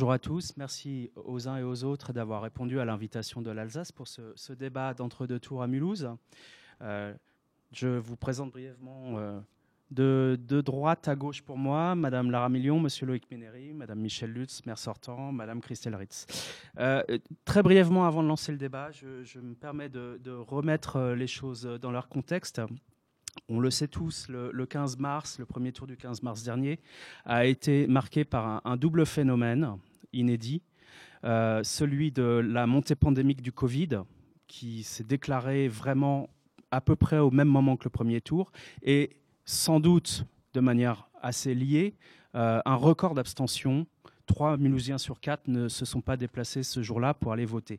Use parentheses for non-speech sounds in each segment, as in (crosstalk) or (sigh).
Bonjour à tous. Merci aux uns et aux autres d'avoir répondu à l'invitation de l'Alsace pour ce, débat d'entre-deux tours à Mulhouse. Euh, je vous présente brièvement euh, de, droite à gauche pour moi, Madame Lara Million, Monsieur Loïc Ménéry, Madame Michel Lutz, maire sortant, Madame Christelle Ritz. Euh, très brièvement, avant de lancer le débat, je, me permets de, remettre les choses dans leur contexte. On le sait tous, le, 15 mars, le premier tour du 15 mars dernier, a été marqué par un, double phénomène inédit, euh, celui de la montée pandémique du Covid, qui s'est déclarée vraiment à peu près au même moment que le premier tour, et sans doute de manière assez liée, euh, un record d'abstention trois Mulhousiens sur quatre ne se sont pas déplacés ce jour-là pour aller voter.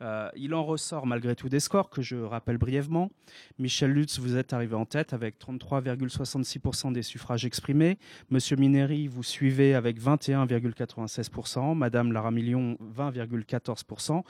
Euh, il en ressort malgré tout des scores que je rappelle brièvement. Michel Lutz, vous êtes arrivé en tête avec 33,66% des suffrages exprimés. Monsieur Mineri, vous suivez avec 21,96%. Madame Lara Million, 20,14%.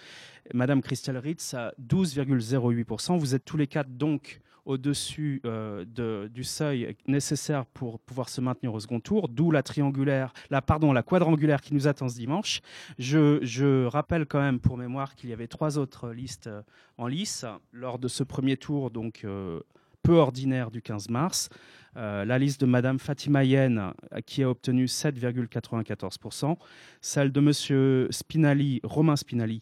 Madame Christelle Ritz, 12,08%. Vous êtes tous les quatre donc au-dessus euh, du seuil nécessaire pour pouvoir se maintenir au second tour, d'où la triangulaire, la, pardon, la quadrangulaire qui nous attend ce dimanche. Je, rappelle quand même pour mémoire qu'il y avait trois autres listes euh, en lice lors de ce premier tour, donc euh, peu ordinaire du 15 mars. la liste de Madame Fatima Yen, qui a obtenu 7,94%, celle de Monsieur Spinali, Romain Spinali,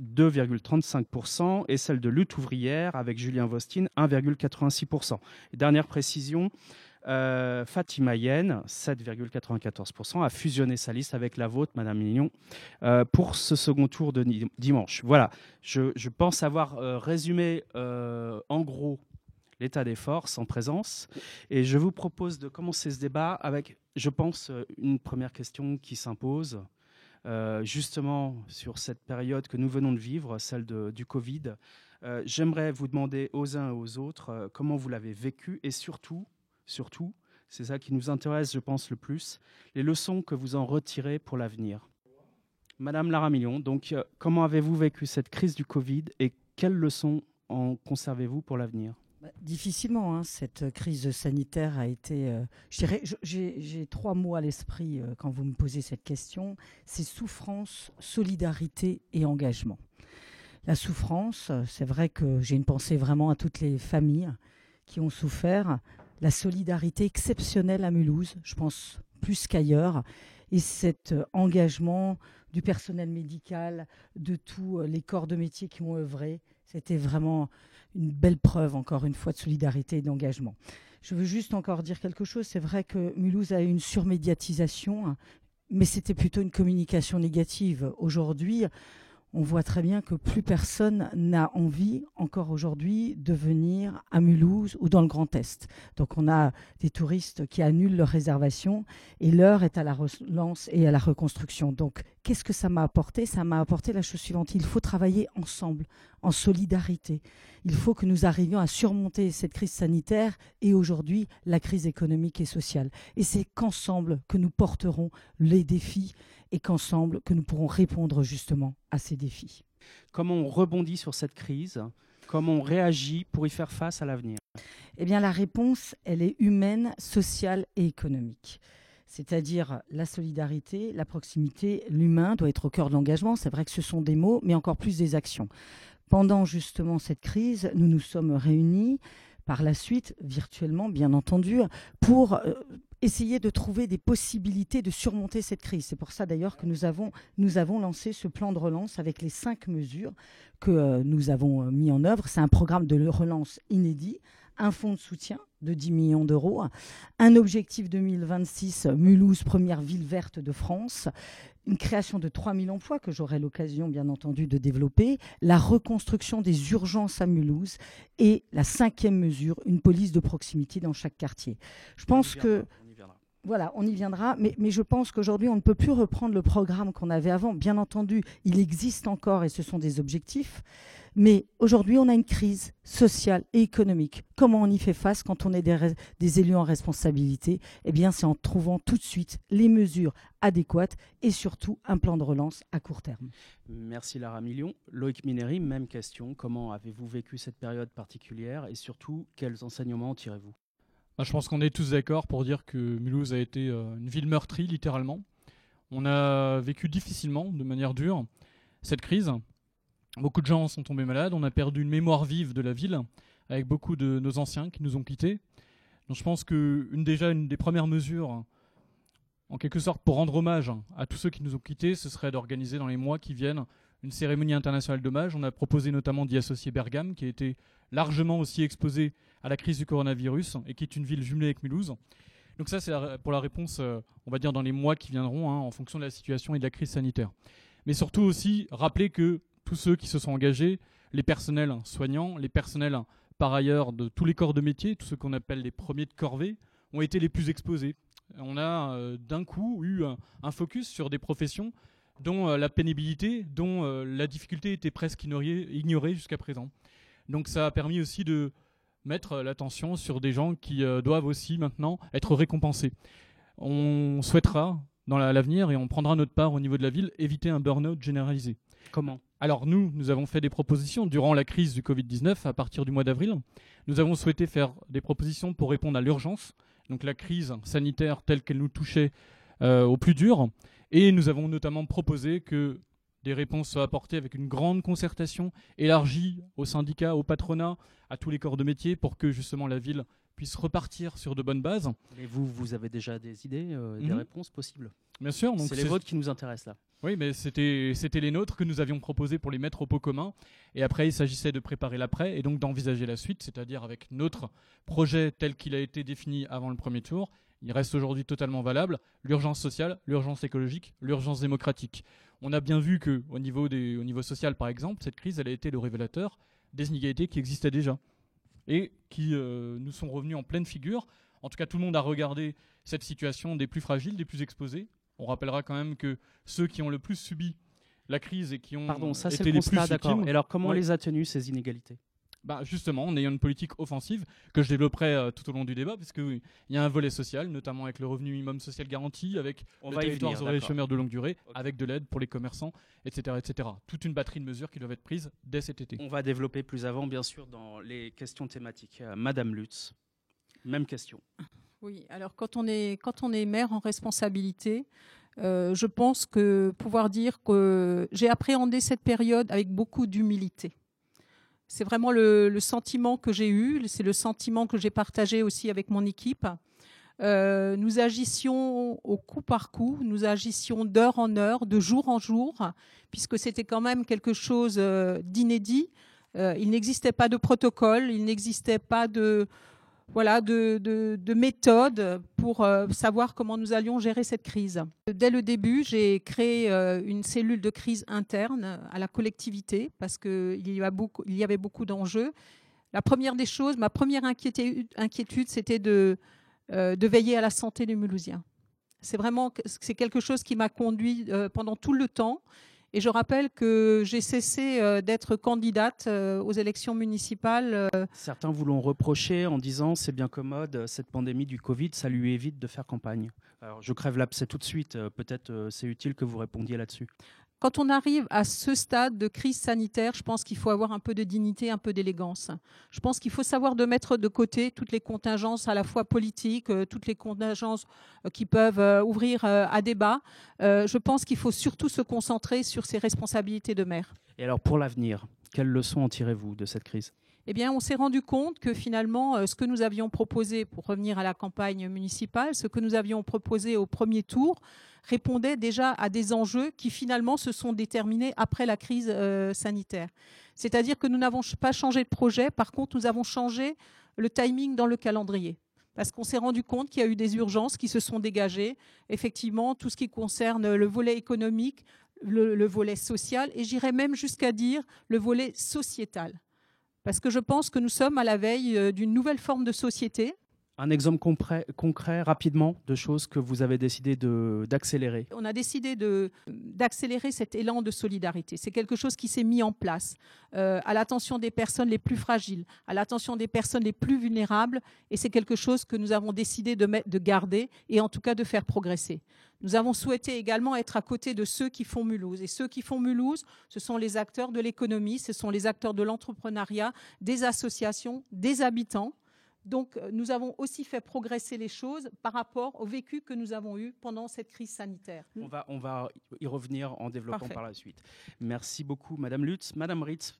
2,35% et celle de lutte ouvrière avec Julien Vostine 1,86%. dernière précision, euh, Fatima Yen, 7,94%, a fusionné sa liste avec la vôtre, Madame Mignon, euh, pour ce second tour de dimanche. Voilà, je, pense avoir euh, résumé en gros l'état des forces en présence. Et je vous propose de commencer ce débat avec, je pense, une première question qui s'impose. Euh, justement sur cette période que nous venons de vivre, celle du Covid. Euh, j'aimerais vous demander aux uns et aux autres euh, comment vous l'avez vécu et surtout, surtout, c'est ça qui nous intéresse, je pense, le plus, les leçons que vous en retirez pour l'avenir. Madame Lara Million, donc comment avez-vous vécu cette crise du Covid et quelles leçons en conservez-vous pour l'avenir? Bah, difficilement, hein, cette crise sanitaire a été. Euh, j'ai trois mots à l'esprit euh, quand vous me posez cette question c'est souffrance, solidarité et engagement. La souffrance, c'est vrai que j'ai une pensée vraiment à toutes les familles qui ont souffert. La solidarité exceptionnelle à Mulhouse, je pense plus qu'ailleurs, et cet engagement du personnel médical, de tous les corps de métier qui ont œuvré. C'était vraiment une belle preuve, encore une fois, de solidarité et d'engagement. Je veux juste encore dire quelque chose. C'est vrai que Mulhouse a eu une surmédiatisation, mais c'était plutôt une communication négative. Aujourd'hui, on voit très bien que plus personne n'a envie, encore aujourd'hui, de venir à Mulhouse ou dans le Grand Est. Donc on a des touristes qui annulent leurs réservations et l'heure est à la relance et à la reconstruction. Donc qu'est-ce que ça m'a apporté? Ça m'a apporté la chose suivante. Il faut travailler ensemble, en solidarité. Il faut que nous arrivions à surmonter cette crise sanitaire et aujourd'hui la crise économique et sociale. Et c'est qu'ensemble que nous porterons les défis et qu'ensemble que nous pourrons répondre justement à ces défis. Comment on rebondit sur cette crise? Comment on réagit pour y faire face à l'avenir? Eh bien la réponse, elle est humaine, sociale et économique c'est-à-dire la solidarité, la proximité, l'humain doit être au cœur de l'engagement. C'est vrai que ce sont des mots, mais encore plus des actions. Pendant justement cette crise, nous nous sommes réunis par la suite, virtuellement bien entendu, pour euh, essayer de trouver des possibilités de surmonter cette crise. C'est pour ça d'ailleurs que nous avons, nous avons lancé ce plan de relance avec les cinq mesures que euh, nous avons euh, mis en œuvre. C'est un programme de relance inédit, un fonds de soutien de 10 millions d'euros, un objectif 2026, Mulhouse, première ville verte de France, une création de 3000 emplois que j'aurai l'occasion bien entendu de développer, la reconstruction des urgences à Mulhouse et la cinquième mesure, une police de proximité dans chaque quartier. Je pense que voilà, on y viendra, mais, je pense qu'aujourd'hui, on ne peut plus reprendre le programme qu'on avait avant. Bien entendu, il existe encore et ce sont des objectifs, mais aujourd'hui, on a une crise sociale et économique. Comment on y fait face quand on est des, élus en responsabilité? Eh bien, c'est en trouvant tout de suite les mesures adéquates et surtout un plan de relance à court terme. Merci Lara Million. Loïc Mineri, même question. Comment avez-vous vécu cette période particulière et surtout, quels enseignements tirez-vous? Je pense qu'on est tous d'accord pour dire que Mulhouse a été euh, une ville meurtrie, littéralement. On a vécu difficilement, de manière dure, cette crise. Beaucoup de gens sont tombés malades. On a perdu une mémoire vive de la ville, avec beaucoup de nos anciens qui nous ont quittés. Donc je pense que une, déjà une des premières mesures, en quelque sorte pour rendre hommage à tous ceux qui nous ont quittés, ce serait d'organiser dans les mois qui viennent une cérémonie internationale d'hommage. On a proposé notamment d'y associer Bergame, qui a été largement aussi exposée à la crise du coronavirus et qui est une ville jumelée avec Mulhouse. Donc ça, c'est pour la réponse, euh, on va dire, dans les mois qui viendront, hein, en fonction de la situation et de la crise sanitaire. Mais surtout aussi, rappeler que tous ceux qui se sont engagés, les personnels soignants, les personnels par ailleurs de tous les corps de métier, tous ceux qu'on appelle les premiers de corvée, ont été les plus exposés. On a euh, d'un coup eu un, focus sur des professions dont euh, la pénibilité, dont la difficulté était presque ignorée jusqu'à présent. Donc ça a permis aussi de mettre l'attention sur des gens qui euh, doivent aussi maintenant être récompensés. On souhaitera dans l'avenir, et on prendra notre part au niveau de la ville, éviter un burn-out généralisé. Comment? Alors nous, nous avons fait des propositions durant la crise du Covid-19 à partir du mois d'avril. Nous avons souhaité faire des propositions pour répondre à l'urgence, donc la crise sanitaire telle qu'elle nous touchait euh, au plus dur. Et nous avons notamment proposé que des réponses soient apportées avec une grande concertation élargie aux syndicats, au patronat, à tous les corps de métier pour que justement la ville puisse repartir sur de bonnes bases. Et vous, vous avez déjà des idées, euh, des mhm. réponses possibles Bien sûr. C'est les vôtres qui nous intéressent là. Oui, mais c'était les nôtres que nous avions proposés pour les mettre au pot commun. Et après, il s'agissait de préparer l'après et donc d'envisager la suite, c'est-à-dire avec notre projet tel qu'il a été défini avant le premier tour. Il reste aujourd'hui totalement valable l'urgence sociale, l'urgence écologique, l'urgence démocratique on a bien vu que au niveau, des, au niveau social, par exemple, cette crise, elle a été le révélateur des inégalités qui existaient déjà et qui euh, nous sont revenus en pleine figure. En tout cas, tout le monde a regardé cette situation des plus fragiles, des plus exposés. On rappellera quand même que ceux qui ont le plus subi la crise et qui ont Pardon, ça été les plus d'accord. Et alors, comment on les a tenus ces inégalités? Bah justement, en ayant une politique offensive que je développerai euh, tout au long du débat, parce qu'il y a un volet social, notamment avec le revenu minimum social garanti, avec On le territoire chômeurs de longue durée, avec de l'aide pour les commerçants, etc., etc. Toute une batterie de mesures qui doivent être prises dès cet été. On va développer plus avant, bien sûr, dans les questions thématiques. Euh, Madame Lutz, même question. Oui, alors quand on est, quand on est maire en responsabilité, euh, je pense que pouvoir dire que j'ai appréhendé cette période avec beaucoup d'humilité. C'est vraiment le, sentiment que j'ai eu, c'est le sentiment que j'ai partagé aussi avec mon équipe. Euh, nous agissions au coup par coup, nous agissions d'heure en heure, de jour en jour, puisque c'était quand même quelque chose euh, d'inédit. Euh, il n'existait pas de protocole, il n'existait pas de, voilà, de, de, méthodes pour euh, savoir comment nous allions gérer cette crise. Dès le début, j'ai créé euh, une cellule de crise interne à la collectivité parce qu'il y, avait beaucoup d'enjeux. La première des choses, ma première inquiétude, c'était de, euh, de veiller à la santé des Mulhousiens. C'est vraiment c'est quelque chose qui m'a conduit pendant tout le temps et je rappelle que j'ai cessé euh, d'être candidate euh, aux élections municipales. Euh. Certains vous l'ont reproché en disant c'est bien commode, cette pandémie du Covid, ça lui évite de faire campagne. Alors je crève l'abcès tout de suite, peut-être c'est utile que vous répondiez là-dessus quand on arrive à ce stade de crise sanitaire, je pense qu'il faut avoir un peu de dignité, un peu d'élégance. Je pense qu'il faut savoir de mettre de côté toutes les contingences à la fois politiques, euh, toutes les contingences euh, qui peuvent euh, ouvrir à débat. Je pense qu'il faut surtout se concentrer sur ses responsabilités de maire. Et alors pour l'avenir, quelles leçons en tirez-vous de cette crise? Eh bien, on s'est rendu compte que finalement, ce que nous avions proposé, pour revenir à la campagne municipale, ce que nous avions proposé au premier tour, répondait déjà à des enjeux qui finalement se sont déterminés après la crise euh, sanitaire. C'est-à-dire que nous n'avons pas changé de projet, par contre nous avons changé le timing dans le calendrier. Parce qu'on s'est rendu compte qu'il y a eu des urgences qui se sont dégagées. Effectivement, tout ce qui concerne le volet économique, le, volet social, et j'irais même jusqu'à dire le volet sociétal. Parce que je pense que nous sommes à la veille euh, d'une nouvelle forme de société un exemple concret, rapidement de choses que vous avez décidé d'accélérer On a décidé d'accélérer cet élan de solidarité. C'est quelque chose qui s'est mis en place euh, à l'attention des personnes les plus fragiles, à l'attention des personnes les plus vulnérables, et c'est quelque chose que nous avons décidé de, de garder et en tout cas de faire progresser. Nous avons souhaité également être à côté de ceux qui font Mulhouse. Et ceux qui font Mulhouse, ce sont les acteurs de l'économie, ce sont les acteurs de l'entrepreneuriat, des associations, des habitants Donc, euh, nous avons aussi fait progresser les choses par rapport au vécu que nous avons eu pendant cette crise sanitaire. On va, on va y revenir en développant par la suite. Merci beaucoup, Madame Lutz. Madame Ritz.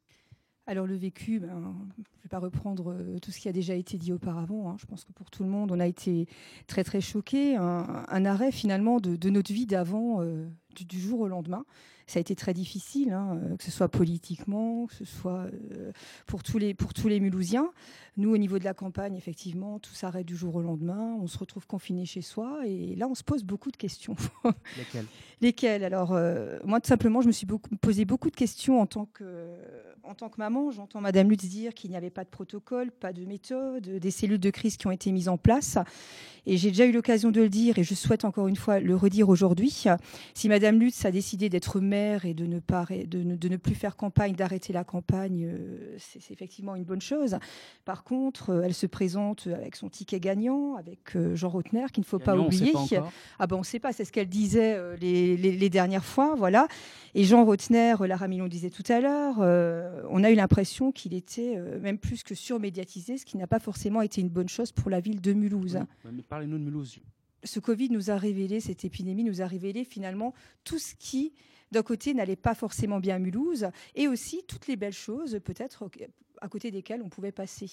Alors le vécu, ben, je ne vais pas reprendre euh, tout ce qui a déjà été dit auparavant. Hein. Je pense que pour tout le monde, on a été très très choqués. Un, arrêt finalement de, notre vie d'avant, euh, du, jour au lendemain ça a été très difficile, hein, euh, que ce soit politiquement, que ce soit euh, pour tous les pour tous les Mulhousiens. Nous, au niveau de la campagne, effectivement, tout s'arrête du jour au lendemain. On se retrouve confiné chez soi, et là, on se pose beaucoup de questions. Lesquelles? Lesquelles Alors, euh, moi, tout simplement, je me suis beaucoup, posé beaucoup de questions en tant que en tant que maman. J'entends Madame Lutz dire qu'il n'y avait pas de protocole, pas de méthode, des cellules de crise qui ont été mises en place. Et j'ai déjà eu l'occasion de le dire, et je souhaite encore une fois le redire aujourd'hui. Si Madame Lutz a décidé d'être mère et de ne, pas, de de ne plus faire campagne, d'arrêter la campagne, euh, c'est effectivement une bonne chose. Par contre, euh, elle se présente avec son ticket gagnant, avec Jean Rotner, qu'il ne faut pas oublier. ah ben on ne sait pas, c'est ce qu'elle disait les, dernières fois, voilà. Et Jean Rotner, Lara Milon disait tout à l'heure, on a eu l'impression qu'il était même plus que surmédiatisé, ce qui n'a pas forcément été une bonne chose pour la ville de Mulhouse. Parlez-nous de Mulhouse ce Covid nous a révélé, cette épidémie nous a révélé finalement tout ce qui d'un côté, n'allait pas forcément bien à Mulhouse, et aussi toutes les belles choses, peut-être à côté desquels on pouvait passer.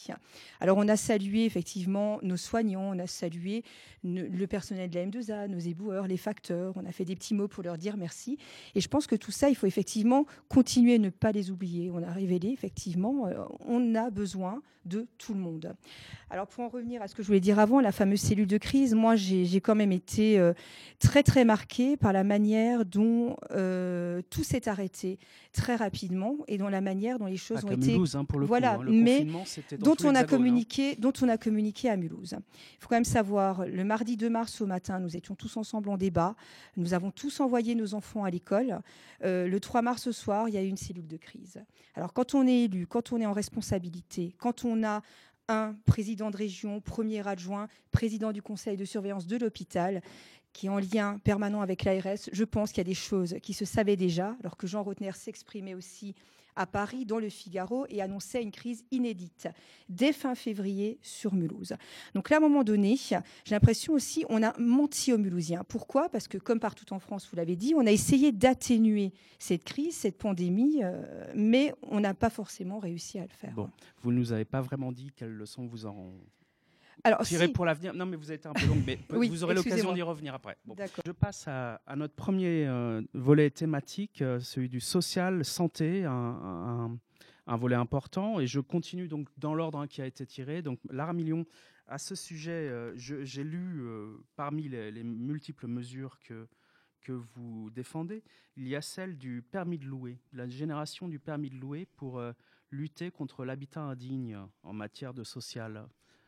Alors on a salué effectivement nos soignants, on a salué le personnel de la M2A, nos éboueurs, les facteurs, on a fait des petits mots pour leur dire merci. Et je pense que tout ça, il faut effectivement continuer à ne pas les oublier. On a révélé effectivement, euh, on a besoin de tout le monde. Alors pour en revenir à ce que je voulais dire avant, la fameuse cellule de crise, moi j'ai quand même été euh, très très marquée par la manière dont euh, tout s'est arrêté très rapidement et dont la manière dont les choses ont été... Hein, pour le voilà, hein, mais dont on a hein. communiqué, dont on a communiqué à Mulhouse. Il faut quand même savoir, le mardi 2 mars au matin, nous étions tous ensemble en débat. Nous avons tous envoyé nos enfants à l'école. Euh, le 3 mars au soir, il y a eu une cellule de crise. Alors quand on est élu, quand on est en responsabilité, quand on a un président de région, premier adjoint, président du conseil de surveillance de l'hôpital, qui est en lien permanent avec l'ARS, je pense qu'il y a des choses qui se savaient déjà, alors que Jean Rotner s'exprimait aussi à Paris dans le Figaro et annonçait une crise inédite dès fin février sur Mulhouse. Donc là, à un moment donné, j'ai l'impression aussi on a menti aux Mulhousiens. Pourquoi? Parce que comme partout en France, vous l'avez dit, on a essayé d'atténuer cette crise, cette pandémie, euh, mais on n'a pas forcément réussi à le faire. Bon, vous ne nous avez pas vraiment dit quelles leçons vous en alors, pour l'avenir. Non, mais vous êtes un peu long, mais (laughs) vous aurez l'occasion d'y revenir après. je passe à, notre premier euh, volet thématique, euh, celui du social, santé, un, volet important. Et je continue donc dans l'ordre hein, qui a été tiré. Donc, Lara Million, à ce sujet, euh, j'ai lu parmi les, multiples mesures que, que vous défendez, il y a celle du permis de louer, la génération du permis de louer pour lutter contre l'habitat indigne en matière de social.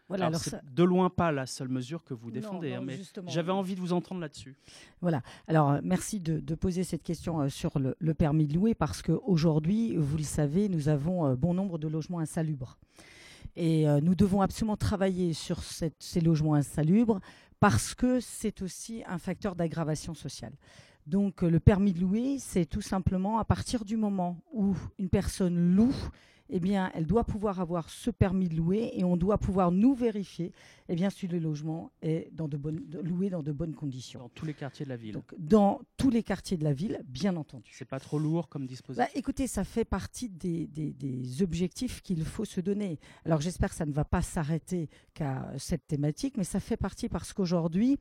Voilà, alors, de loin pas la seule mesure que vous défendez, hein, mais j'avais envie de vous entendre là-dessus. Voilà. Alors euh, merci de, poser cette question euh, sur le, permis de louer parce qu'aujourd'hui, vous le savez, nous avons euh, bon nombre de logements insalubres. Et nous devons absolument travailler sur ces logements insalubres parce que c'est aussi un facteur d'aggravation sociale. Donc le permis de louer, c'est tout simplement à partir du moment où une personne loue, eh bien, elle doit pouvoir avoir ce permis de louer et on doit pouvoir nous vérifier eh bien, si le logement est dans de bonnes, loué dans de bonnes conditions. Dans tous les quartiers de la ville Donc, Dans tous les quartiers de la ville, bien entendu. C'est pas trop lourd comme dispositif bah, Écoutez, ça fait partie des, des objectifs qu'il faut se donner. Alors j'espère que ça ne va pas s'arrêter qu'à cette thématique, mais ça fait partie parce qu'aujourd'hui,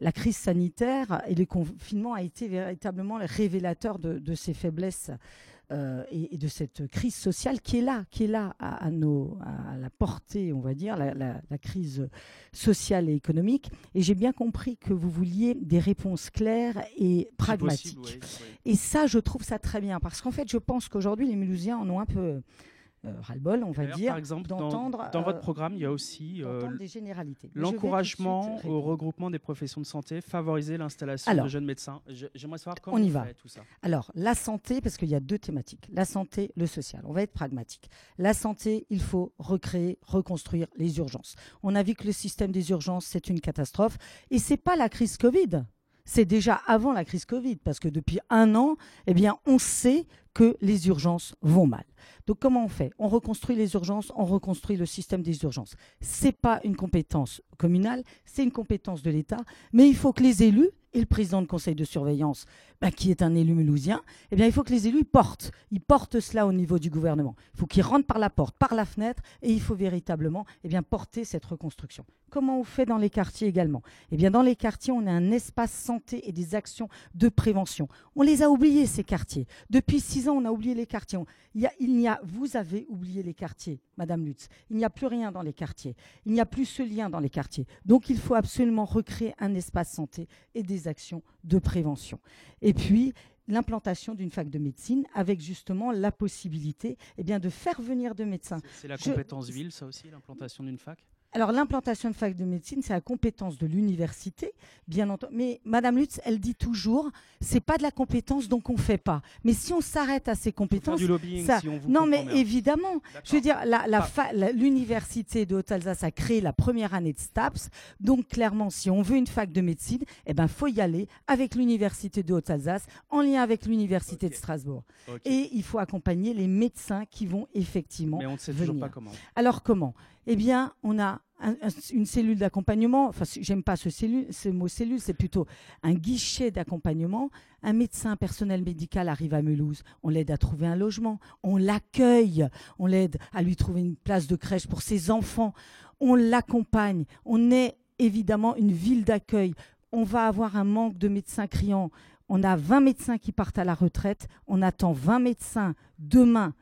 la crise sanitaire et le confinement a été véritablement le révélateur de, de ces faiblesses euh, et, de cette crise sociale qui est là, qui est là à, nos, à la portée, on va dire, la, crise sociale et économique. Et j'ai bien compris que vous vouliez des réponses claires et pragmatiques. Et ça, je trouve ça très bien, parce qu'en fait, je pense qu'aujourd'hui, les Mulhousiens en ont un peu ras-le-bol, on va dire. Par exemple, d'entendre. Dans, votre euh, programme, il y a aussi euh. L'encouragement au regroupement des professions de santé, favoriser l'installation de jeunes médecins. J'aimerais savoir comment on y va. tout ça. Alors, la santé, parce qu'il y a deux thématiques la santé, le social. On va être pragmatique. La santé, il faut recréer, reconstruire les urgences. On a vu que le système des urgences, c'est une catastrophe. Et c'est pas la crise Covid c'est déjà avant la crise Covid, parce que depuis un an, eh bien, on sait que les urgences vont mal. Donc comment on fait? On reconstruit les urgences, on reconstruit le système des urgences. C'est pas une compétence communale, c'est une compétence de l'État, mais il faut que les élus et le président de conseil de surveillance, bah, qui est un élu mulhousien, eh il faut que les élus portent. Ils portent cela au niveau du gouvernement. Il faut qu'ils rentrent par la porte, par la fenêtre, et il faut véritablement eh porter cette reconstruction. Comment on fait dans les quartiers également? Eh bien, dans les quartiers, on a un espace santé et des actions de prévention. On les a oubliés, ces quartiers. Depuis six ans, on a oublié les quartiers. Il y a, a, vous avez oublié les quartiers, Madame Lutz. Il n'y a plus rien dans les quartiers. Il n'y a plus ce lien dans les quartiers. Donc, il faut absolument recréer un espace santé et des actions de prévention. Et puis, l'implantation d'une fac de médecine avec justement la possibilité eh bien, de faire venir de médecins. C'est la compétence ville, ça aussi, l'implantation d'une fac? Alors l'implantation de fac de médecine, c'est la compétence de l'université, bien entendu. Mais Madame Lutz, elle dit toujours, c'est pas de la compétence, donc on fait pas. Mais si on s'arrête à ces compétences, du lobbying, ça... si on vous non, mais évidemment, je veux dire, l'université la, de Haute-Alsace a créé la première année de STAPS, donc clairement, si on veut une fac de médecine, eh ben faut y aller avec l'université de Haute-Alsace, en lien avec l'université de Strasbourg. Et il faut accompagner les médecins qui vont effectivement. Mais on ne sait venir. toujours pas comment. Alors comment? Eh bien, on a une cellule d'accompagnement, enfin j'aime pas ce, ce mot cellule, c'est plutôt un guichet d'accompagnement. Un médecin personnel médical arrive à Mulhouse, on l'aide à trouver un logement, on l'accueille, on l'aide à lui trouver une place de crèche pour ses enfants, on l'accompagne, on est évidemment une ville d'accueil. On va avoir un manque de médecins criants. On a 20 médecins qui partent à la retraite, on attend 20 médecins demain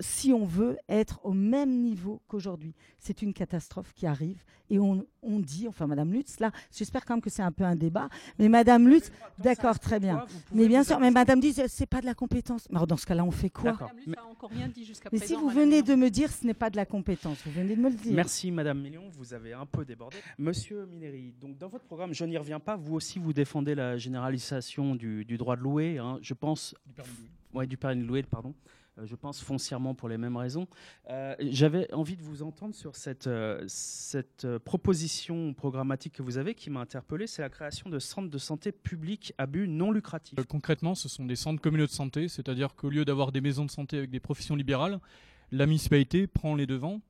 si on veut être au même niveau qu'aujourd'hui. C'est une catastrophe qui arrive et on, dit, enfin Madame Lutz, là, j'espère quand même que c'est un peu un débat, mais Madame Lutz, d'accord, très bien. Mais bien sûr, mais Madame dit, c'est pas de la compétence. Mais dans ce cas-là, on fait quoi mais, encore rien dit mais si vous venez de me dire, ce n'est pas de la compétence, vous venez de me le dire. Merci Madame Million, vous avez un peu débordé. Monsieur Mineri, donc dans votre programme, je n'y reviens pas, vous aussi vous défendez la généralisation du, droit de louer, hein. je pense. Du permis de louer. Ouais, du permis de louer, pardon. Euh, je pense foncièrement pour les mêmes raisons. Euh, j'avais envie de vous entendre sur cette, euh, proposition programmatique que vous avez qui m'a interpellé, c'est la création de centres de santé publics à but non lucratif. concrètement, ce sont des centres communaux de santé, c'est-à-dire qu'au lieu d'avoir des maisons de santé avec des professions libérales, la municipalité prend les devants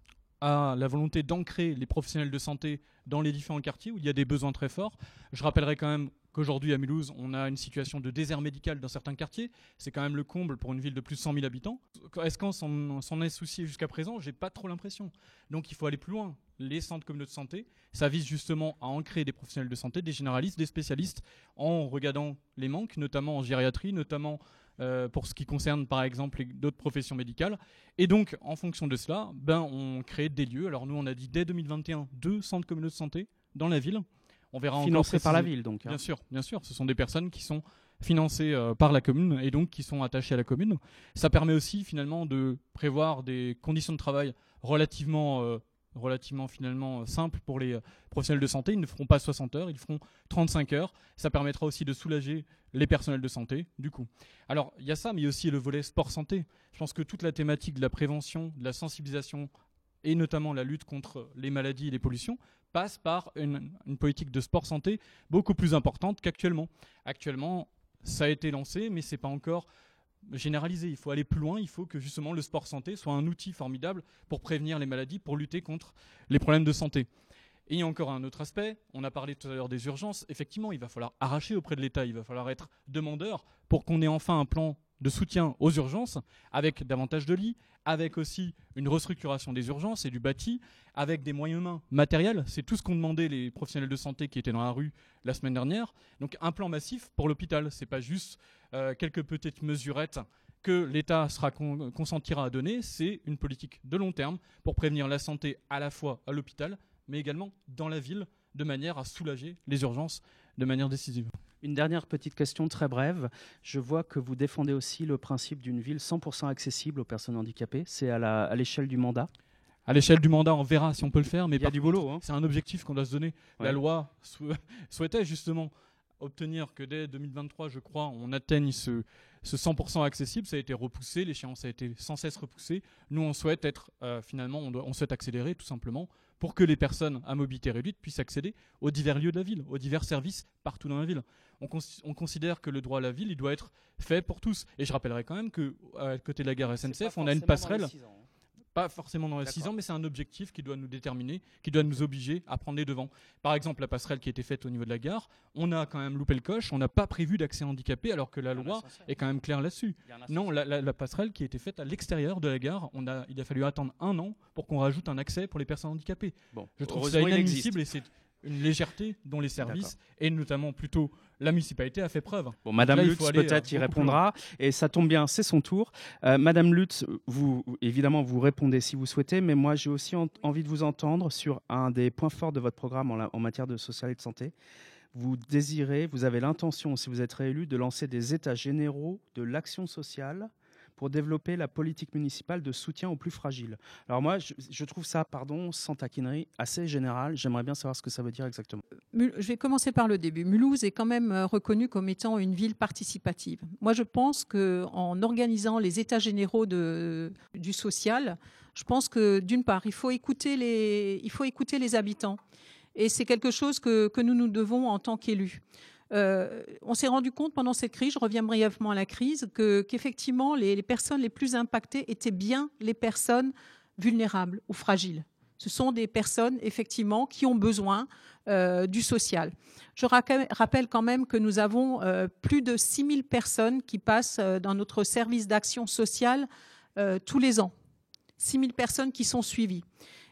à la volonté d'ancrer les professionnels de santé dans les différents quartiers où il y a des besoins très forts. Je rappellerai quand même qu'aujourd'hui à Mulhouse, on a une situation de désert médical dans certains quartiers. C'est quand même le comble pour une ville de plus de 100 000 habitants. Est-ce qu'on s'en est soucié jusqu'à présent? J'ai pas trop l'impression. Donc il faut aller plus loin. Les centres communaux de santé, ça vise justement à ancrer des professionnels de santé, des généralistes, des spécialistes, en regardant les manques, notamment en gériatrie, notamment euh, pour ce qui concerne par exemple d'autres professions médicales. Et donc, en fonction de cela, ben, on crée des lieux. Alors nous, on a dit dès 2021 deux centres communaux de santé dans la ville. On verra Financés par la ville, donc. Hein. Bien sûr, bien sûr. Ce sont des personnes qui sont financées euh, par la commune et donc qui sont attachées à la commune. Ça permet aussi finalement de prévoir des conditions de travail relativement euh, relativement finalement euh, simples pour les professionnels de santé. Ils ne feront pas 60 heures, ils feront 35 heures. Ça permettra aussi de soulager les personnels de santé, du coup. Alors, il y a ça, mais il y a aussi le volet sport-santé. Je pense que toute la thématique de la prévention, de la sensibilisation et notamment la lutte contre les maladies et les pollutions passe par une, politique de sport santé beaucoup plus importante qu'actuellement. Actuellement, ça a été lancé, mais c'est pas encore généralisé. Il faut aller plus loin. Il faut que justement le sport santé soit un outil formidable pour prévenir les maladies, pour lutter contre les problèmes de santé. Et il y a encore un autre aspect, on a parlé tout à l'heure des urgences, effectivement, il va falloir arracher auprès de l'État, il va falloir être demandeur pour qu'on ait enfin un plan de soutien aux urgences, avec davantage de lits, avec aussi une restructuration des urgences et du bâti, avec des moyens humains matériels. C'est tout ce qu'ont demandé les professionnels de santé qui étaient dans la rue la semaine dernière. Donc un plan massif pour l'hôpital. Ce n'est pas juste euh, quelques petites mesurettes que l'État sera consentira à donner. C'est une politique de long terme pour prévenir la santé à la fois à l'hôpital, mais également dans la ville, de manière à soulager les urgences de manière décisive. Une dernière petite question très brève. Je vois que vous défendez aussi le principe d'une ville 100% accessible aux personnes handicapées. C'est à l'échelle du mandat? À l'échelle du mandat, on verra si on peut le faire, mais il y a du boulot. Hein. C'est un objectif qu'on doit se donner. La loi (laughs) souhaitait justement obtenir que dès 2023, je crois, on atteigne ce, ce 100% accessible, ça a été repoussé, l'échéance a été sans cesse repoussée. Nous, on souhaite être, euh, finalement, on, souhaite accélérer tout simplement pour que les personnes à mobilité réduite puissent accéder aux divers lieux de la ville, aux divers services partout dans la ville. On, on considère que le droit à la ville, il doit être fait pour tous. Et je rappellerai quand même qu'à côté de la gare SNCF, on a une passerelle pas forcément dans les 6 ans, mais c'est un objectif qui doit nous déterminer, qui doit nous obliger à prendre les devants. Par exemple, la passerelle qui a été faite au niveau de la gare, on a quand même loupé le coche, on n'a pas prévu d'accès handicapé alors que la loi est quand même claire là-dessus. Non, la, passerelle qui a été faite à l'extérieur de la gare, on a, il a fallu attendre un an pour qu'on rajoute un accès pour les personnes handicapées. Bon, Je trouve ça inadmissible et c'est une légèreté dont les services, et notamment plutôt la municipalité, a fait preuve. Bon, Madame Lutz peut-être y répondra, et ça tombe bien, c'est son tour. Euh, Madame Lutz, vous, évidemment, vous répondez si vous souhaitez, mais moi j'ai aussi envie de vous entendre sur un des points forts de votre programme en, en matière de social et de santé. Vous désirez, vous avez l'intention, si vous êtes réélu, de lancer des états généraux de l'action sociale pour développer la politique municipale de soutien aux plus fragiles. Alors moi, je, trouve ça, pardon, sans taquinerie, assez général. J'aimerais bien savoir ce que ça veut dire exactement. Je vais commencer par le début. Mulhouse est quand même euh, reconnue comme étant une ville participative. Moi, je pense qu'en organisant les états généraux du social, je pense que d'une part, il faut écouter les, il faut écouter les habitants. Et c'est quelque chose que nous nous devons en tant qu'élus. Euh, on s'est rendu compte pendant cette crise, je reviens brièvement à la crise, qu'effectivement les, personnes les plus impactées étaient bien les personnes vulnérables ou fragiles. Ce sont des personnes effectivement qui ont besoin euh, du social. Je rappelle quand même que nous avons euh, plus de 6000 personnes qui passent dans notre service d'action sociale tous les ans. 6000 personnes qui sont suivies.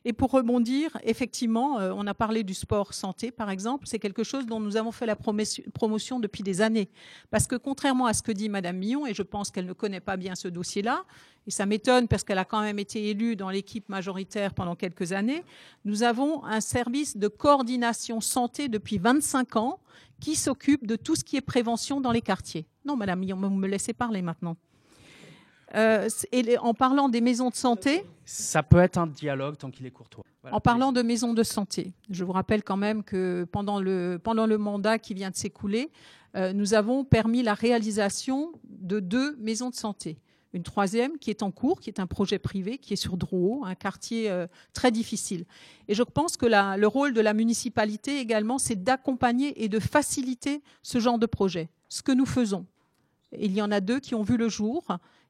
Et pour rebondir, effectivement, euh, on a parlé du sport santé, par exemple. C'est quelque chose dont nous avons fait la promotion depuis des années. Parce que contrairement à ce que dit Madame Millon, et je pense qu'elle ne connaît pas bien ce dossier-là, et ça m'étonne parce qu'elle a quand même été élue dans l'équipe majoritaire pendant quelques années, nous avons un service de coordination santé depuis 25 ans qui s'occupe de tout ce qui est prévention dans les quartiers. Non, Madame Millon, vous me laissez parler maintenant. Euh, et en parlant des maisons de santé. Ça peut être un dialogue tant qu'il est courtois. en parlant de maisons de santé, je vous rappelle quand même que pendant le, pendant le mandat qui vient de s'écouler, euh, nous avons permis la réalisation de deux maisons de santé. Une troisième qui est en cours, qui est un projet privé, qui est sur Drouot, un quartier euh, très difficile. Et je pense que la, le rôle de la municipalité également, c'est d'accompagner et de faciliter ce genre de projet. Ce que nous faisons. Il y en a deux qui ont vu le jour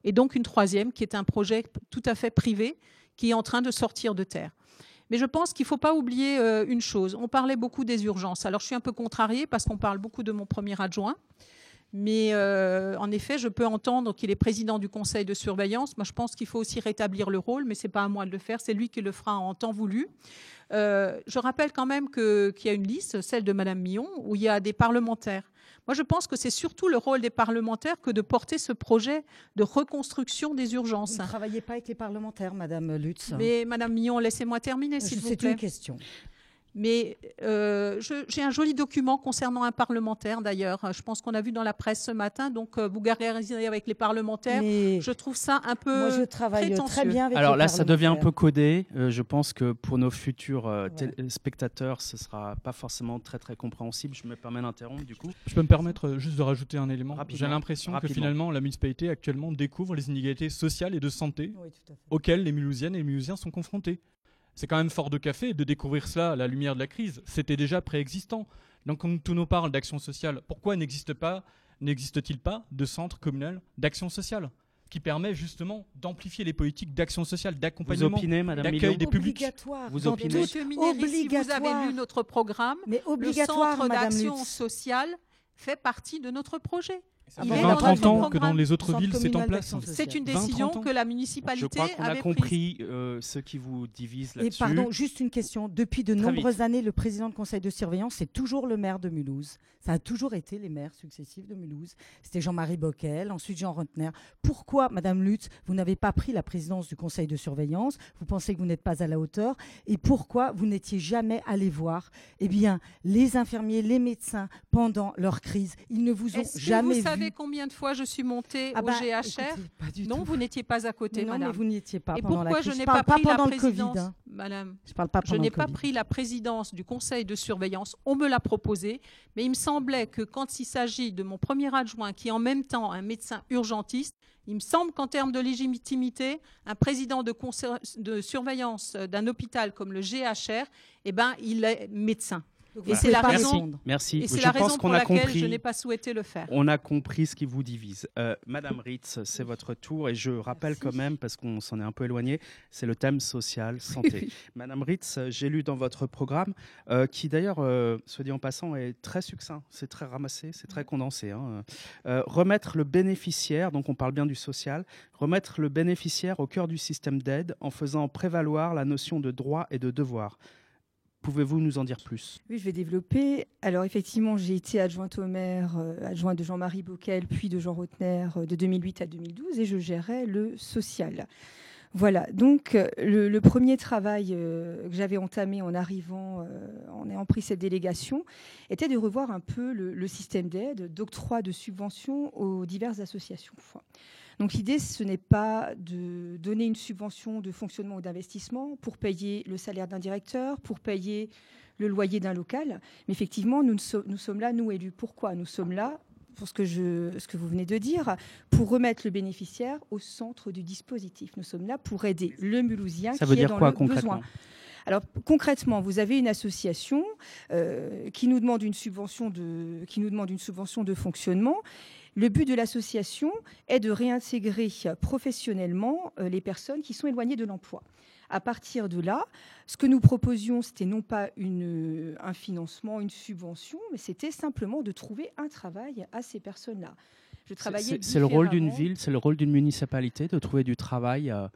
et donc une troisième qui est un projet tout à fait privé qui est en train de sortir de terre. Mais je pense qu'il ne faut pas oublier euh, une chose. On parlait beaucoup des urgences. Alors je suis un peu contrariée parce qu'on parle beaucoup de mon premier adjoint. Mais euh, en effet, je peux entendre qu'il est président du conseil de surveillance. Moi, je pense qu'il faut aussi rétablir le rôle, mais ce n'est pas à moi de le faire. C'est lui qui le fera en temps voulu. Euh, je rappelle quand même qu'il y a une liste, celle de Madame Millon, où il y a des parlementaires. Moi, je pense que c'est surtout le rôle des parlementaires que de porter ce projet de reconstruction des urgences. Vous ne travaillez pas avec les parlementaires, Madame Lutz. Mais Madame Millon, laissez-moi terminer, s'il vous plaît. C'est une question. Mais euh, j'ai un joli document concernant un parlementaire d'ailleurs. Je pense qu'on a vu dans la presse ce matin. Donc euh, vous gargarisez avec les parlementaires. je trouve ça un peu. Moi, je travaille très bien avec Alors là, ça devient un peu codé. Euh, je pense que pour nos futurs spectateurs, ce sera pas forcément très très compréhensible. Je me permets d'interrompre du coup. Je peux me permettre juste de rajouter un élément. J'ai l'impression que finalement la municipalité actuellement découvre les inégalités sociales et de santé auxquelles les Mulhousiennes et les Mulhousiens sont confrontés c'est quand même fort de café de découvrir cela à la lumière de la crise. C'était déjà préexistant. Donc, quand tout nous parle d'action sociale, pourquoi n'existe pas, n'existe-t-il pas de centre communal d'action sociale qui permet justement d'amplifier les politiques d'action sociale, d'accompagnement, d'accueil des publics. Vous opinez si vous avez lu notre programme, Mais obligatoire, le centre d'action sociale fait partie de notre projet. Ça fait 20-30 ans que dans les autres villes, c'est en place. C'est une décision que la municipalité Je crois qu'on a compris euh, ce qui vous divise là-dessus. Et pardon, juste une question. Depuis de nombreuses années, le président du conseil de surveillance, c'est toujours le maire de Mulhouse. Ça a toujours été les maires successifs de Mulhouse. C'était Jean-Marie Bockel, ensuite Jean Rentner. Pourquoi, Madame Lutz, vous n'avez pas pris la présidence du conseil de surveillance? Vous pensez que vous n'êtes pas à la hauteur? Et pourquoi vous n'étiez jamais allé voir eh bien, les infirmiers, les médecins pendant leur crise? Ils ne vous ont jamais vu savez combien de fois je suis montée ah au bah, GHR Non, vous n'étiez pas à côté, madame. Mais vous n'y étiez pas. Et pendant pourquoi je n'ai pas, pris la présidence, hein. madame Je parle pas Je n'ai pas pris la présidence du conseil de surveillance. On me l'a proposé, mais il me semblait que quand il s'agit de mon premier adjoint, qui est en même temps un médecin urgentiste, il me semble qu'en termes de légitimité, un président de, de surveillance d'un hôpital comme le GHR, eh ben, il est médecin. Et c'est la raison. Merci. Et c'est la raison pour laquelle compris, je n'ai pas souhaité le faire. On a compris ce qui vous divise. Euh, Madame Ritz, c'est votre tour et je rappelle quand même, parce qu'on s'en est un peu éloigné, c'est le thème social, (laughs) santé. Madame Ritz, j'ai lu dans votre programme, euh, qui d'ailleurs, euh, soit dit en passant, est très succinct, c'est très ramassé, c'est très condensé. Hein. remettre le bénéficiaire, donc on parle bien du social, remettre le bénéficiaire au cœur du système d'aide en faisant prévaloir la notion de droit et de devoir. Pouvez-vous nous en dire plus? Oui, je vais développer. Alors effectivement, j'ai été adjointe au maire, euh, adjointe de Jean-Marie Bockel, puis de Jean Rotner euh, de 2008 à 2012, et je gérais le social. Voilà, donc euh, le, premier travail que j'avais entamé en arrivant, en ayant pris cette délégation, était de revoir un peu le système d'aide, d'octroi de subventions aux diverses associations. Donc l'idée, ce n'est pas de donner une subvention de fonctionnement ou d'investissement pour payer le salaire d'un directeur, pour payer le loyer d'un local. Mais effectivement, nous, nous sommes là, nous élus. Pourquoi? Nous sommes là pour ce que, je, ce que vous venez de dire, pour remettre le bénéficiaire au centre du dispositif. Nous sommes là pour aider le Mulhousien Ça veut qui dire est dans quoi, le concrètement? Alors concrètement, vous avez une association euh, qui nous demande une subvention de qui nous demande une subvention de fonctionnement le but de l'association est de réintégrer professionnellement euh, les personnes qui sont éloignées de l'emploi. À partir de là, ce que nous proposions, c'était non pas une, un financement, une subvention, mais c'était simplement de trouver un travail à ces personnes-là. C'est le rôle d'une ville, c'est le rôle d'une municipalité de trouver du travail euh,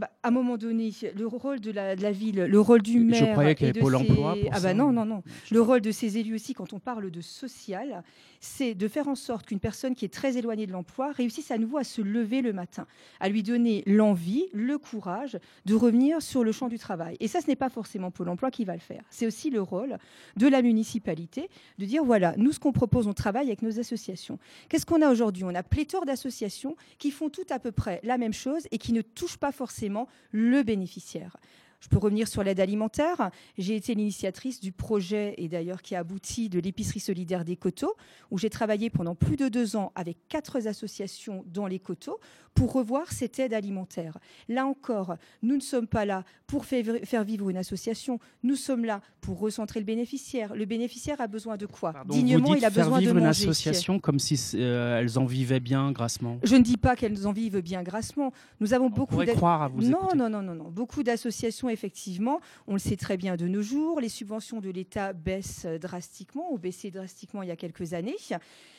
bah, à un moment donné, le rôle de la, ville, le rôle du maire. Je croyais qu'il y avait Pôle emploi. ah bah non, non, non. Le rôle de ces élus aussi, quand on parle de social, c'est de faire en sorte qu'une personne qui est très éloignée de l'emploi réussisse à nouveau à se lever le matin, à lui donner l'envie, le courage de revenir sur le champ du travail. Et ça, ce n'est pas forcément Pôle emploi qui va le faire. C'est aussi le rôle de la municipalité de dire voilà, nous, ce qu'on propose, on travaille avec nos associations. Qu'est-ce qu'on a aujourd'hui? On a pléthore d'associations qui font tout à peu près la même chose et qui ne touchent pas forcément le bénéficiaire. Je peux revenir sur l'aide alimentaire. J'ai été l'initiatrice du projet, et d'ailleurs qui a abouti, de l'épicerie solidaire des coteaux, où j'ai travaillé pendant plus de deux ans avec quatre associations dans les coteaux pour revoir cette aide alimentaire. Là encore, nous ne sommes pas là pour faire vivre une association, nous sommes là pour recentrer le bénéficiaire. Le bénéficiaire a besoin de quoi? Dignement, il a besoin de manger. une association comme si euh, elles en vivaient bien grassement. Je ne dis pas qu'elles en vivent bien grassement. Nous avons On beaucoup croire à vous non, non, non, non, non. Beaucoup d'associations effectivement, on le sait très bien de nos jours, les subventions de l'État baissent drastiquement, ont baissé drastiquement il y a quelques années.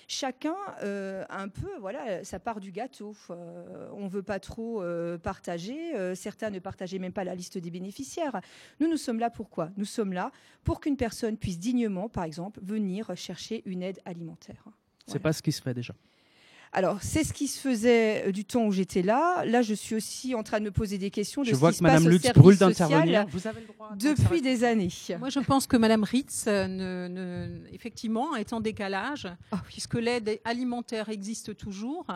Chacun euh, un peu, voilà, ça part du gâteau. Euh, on ne veut pas trop euh, partager. certains ne partageaient même pas la liste des bénéficiaires. Nous, nous sommes là pourquoi Nous sommes là pour qu'une personne puisse dignement, par exemple, venir chercher une aide alimentaire. C'est pas ce qui se fait déjà. Alors, c'est ce qui se faisait euh, du temps où j'étais là. Là, je suis aussi en train de me poser des questions de je ce vois qui que Madame Lutz brûle d'intervenir. depuis des années. Moi, je pense que Madame Ritz, euh, ne, effectivement, est en décalage, ah puisque l'aide alimentaire existe toujours.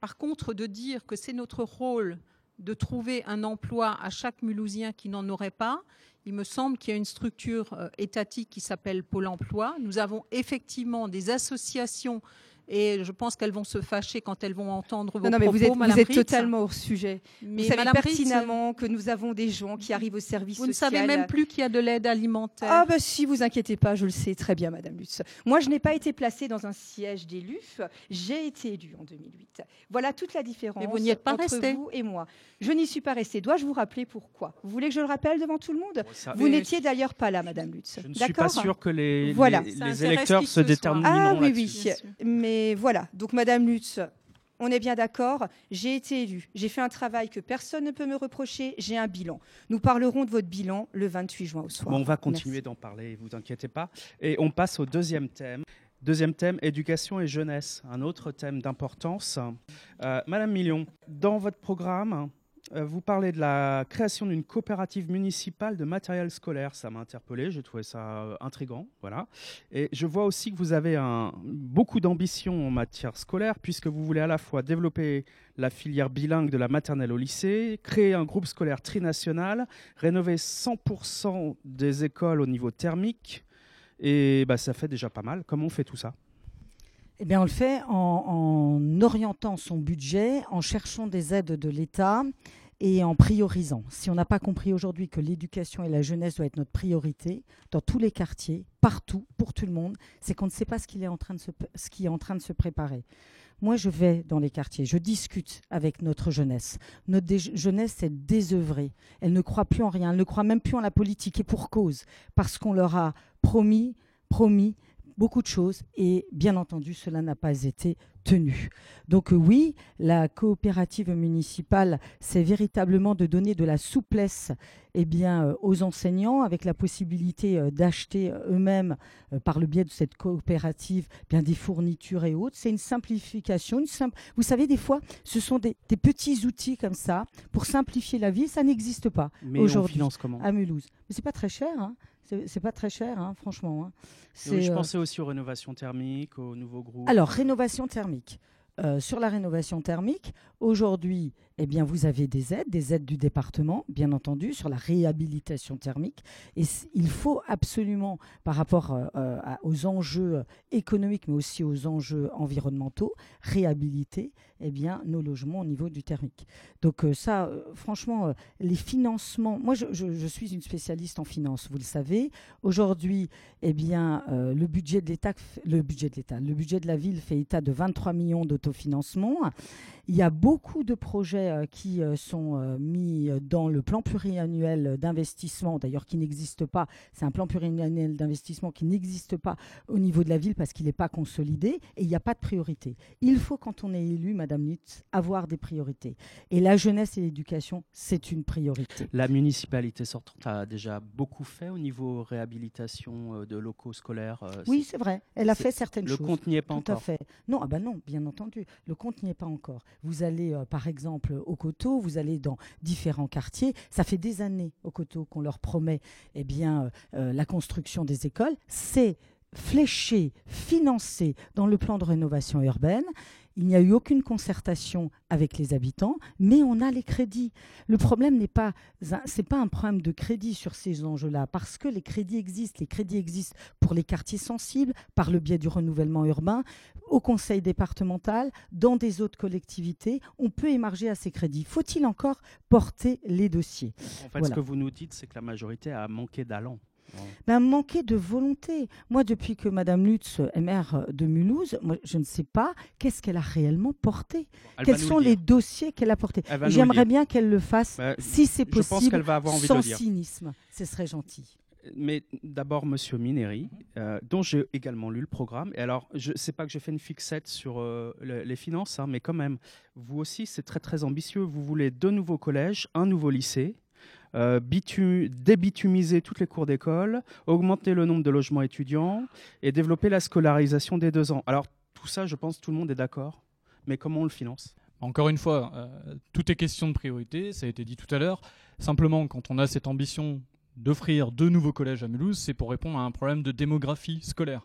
Par contre, de dire que c'est notre rôle de trouver un emploi à chaque Mulhousien qui n'en aurait pas, il me semble qu'il y a une structure euh, étatique qui s'appelle Pôle emploi. Nous avons effectivement des associations et je pense qu'elles vont se fâcher quand elles vont entendre vos non, mais vous êtes, vous êtes totalement hors sujet. Mais vous savez pertinemment que nous avons des gens qui arrivent au service Vous ne savez même plus qu'il y a de l'aide alimentaire. Ah bah si, vous inquiétez pas, je le sais très bien, Madame Lutz. Moi, je n'ai pas été placée dans un siège d'élus. J'ai été élue en 2008. Voilà toute la différence mais vous n'y êtes pas entre vous et moi. Je n'y suis pas restée. Dois-je vous rappeler pourquoi? Vous voulez que je le rappelle devant tout le monde? Vous n'étiez d'ailleurs pas là, Madame Lutz. Je ne suis pas sûre que les, voilà. les, électeurs se déterminent. Ah oui, oui. Mais voilà. Donc Madame Lutz, on est bien d'accord, j'ai été élue, j'ai fait un travail que personne ne peut me reprocher, j'ai un bilan. Nous parlerons de votre bilan le 28 juin au soir. on va continuer d'en parler, vous inquiétez pas. Et on passe au deuxième thème. Deuxième thème, éducation et jeunesse, un autre thème d'importance. Euh, Madame Million, dans votre programme, vous parlez de la création d'une coopérative municipale de matériel scolaire. Ça m'a interpellé, j'ai trouvé ça euh, intrigant. Voilà. Et je vois aussi que vous avez beaucoup d'ambition en matière scolaire, puisque vous voulez à la fois développer la filière bilingue de la maternelle au lycée, créer un groupe scolaire trinational, rénover 100% des écoles au niveau thermique. Et bah, ça fait déjà pas mal. Comment on fait tout ça? Eh bien, on le fait en, orientant son budget, en cherchant des aides de l'État et en priorisant. Si on n'a pas compris aujourd'hui que l'éducation et la jeunesse doivent être notre priorité dans tous les quartiers, partout, pour tout le monde, c'est qu'on ne sait pas ce, ce qui est en train de se préparer. Moi, je vais dans les quartiers, je discute avec notre jeunesse. Notre jeunesse est désœuvrée. Elle ne croit plus en rien, elle ne croit même plus en la politique, et pour cause, parce qu'on leur a promis, promis beaucoup de choses et bien entendu, cela n'a pas été tenu. Donc euh, oui, la coopérative municipale, c'est véritablement de donner de la souplesse eh bien, euh, aux enseignants avec la possibilité euh, d'acheter eux-mêmes par le biais de cette coopérative eh bien, des fournitures et autres. C'est une simplification. Une simple... Vous savez, des fois, ce sont des, petits outils comme ça pour simplifier la vie. Ça n'existe pas aujourd'hui à Mulhouse. Mais c'est pas très cher. Hein. C'est pas très cher, hein, franchement. Hein. je euh, pensais aussi aux rénovations thermiques, aux nouveaux groupes. Alors, rénovation thermique. Euh, sur la rénovation thermique, aujourd'hui, eh bien, vous avez des aides, des aides du département, bien entendu, sur la réhabilitation thermique. Et il faut absolument, par rapport euh, euh, aux enjeux économiques, mais aussi aux enjeux environnementaux, réhabiliter eh bien, nos logements au niveau du thermique. Donc ça, franchement, les financements, moi je, suis une spécialiste en finance, vous le savez. Aujourd'hui, eh bien, le budget de l'État, le budget de l'État, le budget de la ville fait état de 23 millions d'autofinancement. Il y a de projets euh, qui euh, sont euh, mis dans le plan pluriannuel d'investissement, d'ailleurs qui n'existe pas. C'est un plan pluriannuel d'investissement qui n'existe pas au niveau de la ville parce qu'il n'est pas consolidé et il n'y a pas de priorité. Il faut, quand on est élu, Madame Lutz, avoir des priorités. Et la jeunesse et l'éducation, c'est une priorité. La municipalité sortante a déjà beaucoup fait au niveau réhabilitation de locaux scolaires. Oui, c'est vrai. Elle a fait certaines choses. Le compte n'y est pas Tout encore. À fait. Non, ah ben non, bien entendu. Le compte n'y est pas encore. Vous allez, euh, par exemple, au Coteau, vous allez dans différents quartiers. Ça fait des années au Coteau qu'on leur promet eh bien, euh, euh, la construction des écoles. C'est fléché, financé dans le plan de rénovation urbaine. Il n'y a eu aucune concertation avec les habitants, mais on a les crédits. Le problème n'est pas, c'est pas un problème de crédit sur ces enjeux-là, parce que les crédits existent. Les crédits existent pour les quartiers sensibles, par le biais du renouvellement urbain, au conseil départemental, dans des autres collectivités. On peut émarger à ces crédits. Faut-il encore porter les dossiers? En fait, ce que vous nous dites, c'est que la majorité a manqué d'allant ben, manquer de volonté. Moi, depuis que Mme Lutz est maire de Mulhouse, moi, je ne sais pas qu'est-ce qu'elle a réellement porté. Quels sont les dossiers qu'elle a portés? J'aimerais bien qu'elle le fasse, bah, si c'est possible, va avoir envie sans cynisme. Ce serait gentil. Mais d'abord, Monsieur Mineri, euh, dont j'ai également lu le programme. Et alors, je sais pas que j'ai fait une fixette sur euh, les finances, hein, mais quand même, vous aussi, c'est très très ambitieux. Vous voulez deux nouveaux collèges, un nouveau lycée, euh, débitumiser toutes les cours d'école, augmenter le nombre de logements étudiants et développer la scolarisation des deux ans. Alors tout ça, je pense, tout le monde est d'accord. Mais comment on le finance? Encore une fois, euh, tout est question de priorité, ça a été dit tout à l'heure. Simplement, quand on a cette ambition d'offrir deux nouveaux collèges à Mulhouse, c'est pour répondre à un problème de démographie scolaire.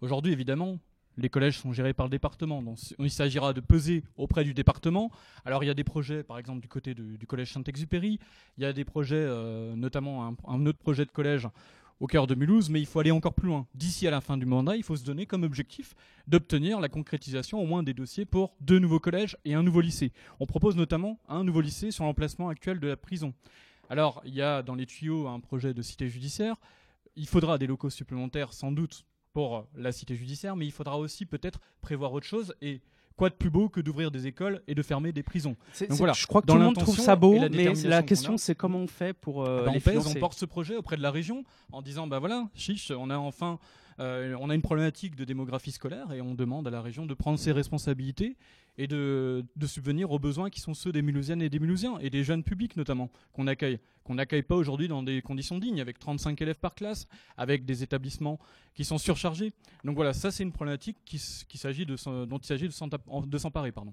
Aujourd'hui, évidemment, les collèges sont gérés par le département. Donc il s'agira de peser auprès du département. Alors il y a des projets, par exemple du côté du collège Saint-Exupéry, il y a des projets, euh, notamment un, autre projet de collège au cœur de Mulhouse, mais il faut aller encore plus loin. D'ici à la fin du mandat, il faut se donner comme objectif d'obtenir la concrétisation au moins des dossiers pour deux nouveaux collèges et un nouveau lycée. On propose notamment un nouveau lycée sur l'emplacement actuel de la prison. Alors il y a dans les tuyaux un projet de cité judiciaire. Il faudra des locaux supplémentaires sans doute pour la cité judiciaire, mais il faudra aussi peut-être prévoir autre chose et quoi de plus beau que d'ouvrir des écoles et de fermer des prisons. Donc voilà, je crois que tout le monde trouve ça beau, mais la question c'est comment on fait pour euh, bah, on, on porte ce projet auprès de la région en disant bah voilà, chiche, on a enfin euh, on a une problématique de démographie scolaire et on demande à la région de prendre ses responsabilités et de, subvenir aux besoins qui sont ceux des Mulhousiennes et des Mulhousiens et des jeunes publics notamment qu'on accueille, qu'on n'accueille pas aujourd'hui dans des conditions dignes avec 35 élèves par classe, avec des établissements qui sont surchargés. Donc voilà, ça c'est une problématique qui, s'agit de, dont il s'agit de s'emparer. Pardon.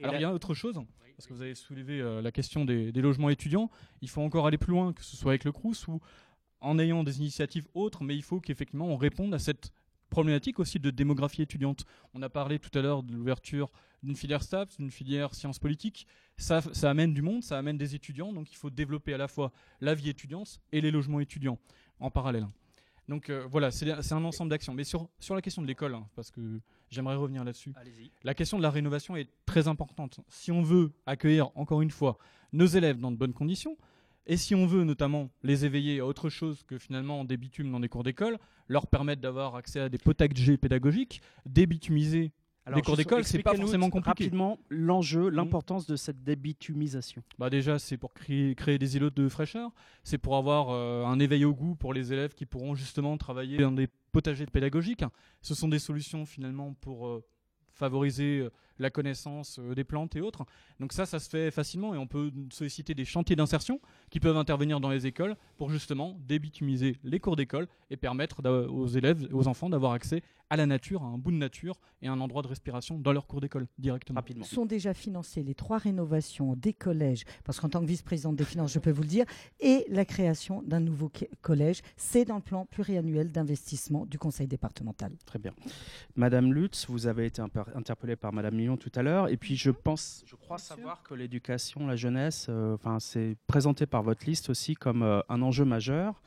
Alors il y a autre chose, parce que vous avez soulevé la question des, des, logements étudiants. Il faut encore aller plus loin, que ce soit avec le CRUS ou en ayant des initiatives autres, mais il faut qu'effectivement on réponde à cette problématique aussi de démographie étudiante. On a parlé tout à l'heure de l'ouverture d'une filière STAPS, d'une filière sciences politiques. Ça, ça amène du monde, ça amène des étudiants, donc il faut développer à la fois la vie étudiante et les logements étudiants en parallèle. Donc euh, voilà, c'est un ensemble d'actions. Mais sur, sur la question de l'école, hein, parce que j'aimerais revenir là-dessus, la question de la rénovation est très importante. Si on veut accueillir, encore une fois, nos élèves dans de bonnes conditions, et si on veut notamment les éveiller à autre chose que finalement des bitumes dans des cours d'école, leur permettre d'avoir accès à des potagers pédagogiques, débitumiser les cours d'école, c'est pas forcément compliqué. Rapidement, l'enjeu, mmh. l'importance de cette débitumisation. Bah déjà, c'est pour créer, créer, des îlots de fraîcheur. C'est pour avoir euh, un éveil au goût pour les élèves qui pourront justement travailler dans des potagers pédagogiques. Ce sont des solutions finalement pour euh, favoriser euh, la connaissance euh, des plantes et autres. Donc ça, ça se fait facilement et on peut solliciter des chantiers d'insertion qui peuvent intervenir dans les écoles pour justement débitumiser les cours d'école et permettre aux élèves et aux enfants d'avoir accès à la nature, à un bout de nature et à un endroit de respiration dans leur cours d'école directement. Rapidement. Sont déjà financées les trois rénovations des collèges, parce qu'en tant que vice-présidente des finances, je peux vous le dire, et la création d'un nouveau collège. C'est dans le plan pluriannuel d'investissement du conseil départemental. Très bien. Madame Lutz, vous avez été interpellée par Madame Tout à l'heure, et puis je pense, je crois savoir que l'éducation, la jeunesse, euh, enfin, c'est présenté par votre liste aussi comme euh, un enjeu majeur.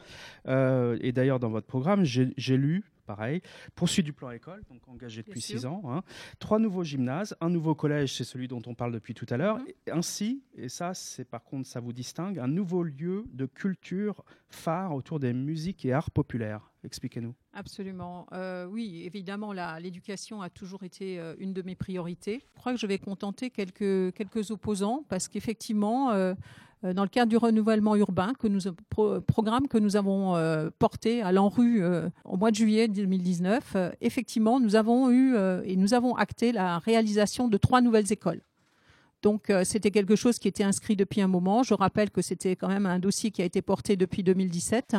Euh, et d'ailleurs, dans votre programme, j'ai lu pareil. Poursuite du plan école, donc engagé depuis six ans. Hein. Trois nouveaux gymnases, un nouveau collège, c'est celui dont on parle depuis tout à l'heure. Mhm. Ainsi, et ça, c'est par contre, ça vous distingue, un nouveau lieu de culture phare autour des musiques et arts populaires. Expliquez-nous. Absolument. Euh, oui, évidemment, l'éducation a toujours été euh, une de mes priorités. Je crois que je vais contenter quelques, quelques opposants parce qu'effectivement, euh, dans le cadre du renouvellement urbain, que nous, programme que nous avons euh, porté à l'ANRU euh, au mois de juillet 2019, effectivement, nous avons eu et nous avons acté la réalisation de trois nouvelles écoles. Donc c'était quelque chose qui était inscrit depuis un moment. Je rappelle que c'était quand même un dossier qui a été porté depuis 2017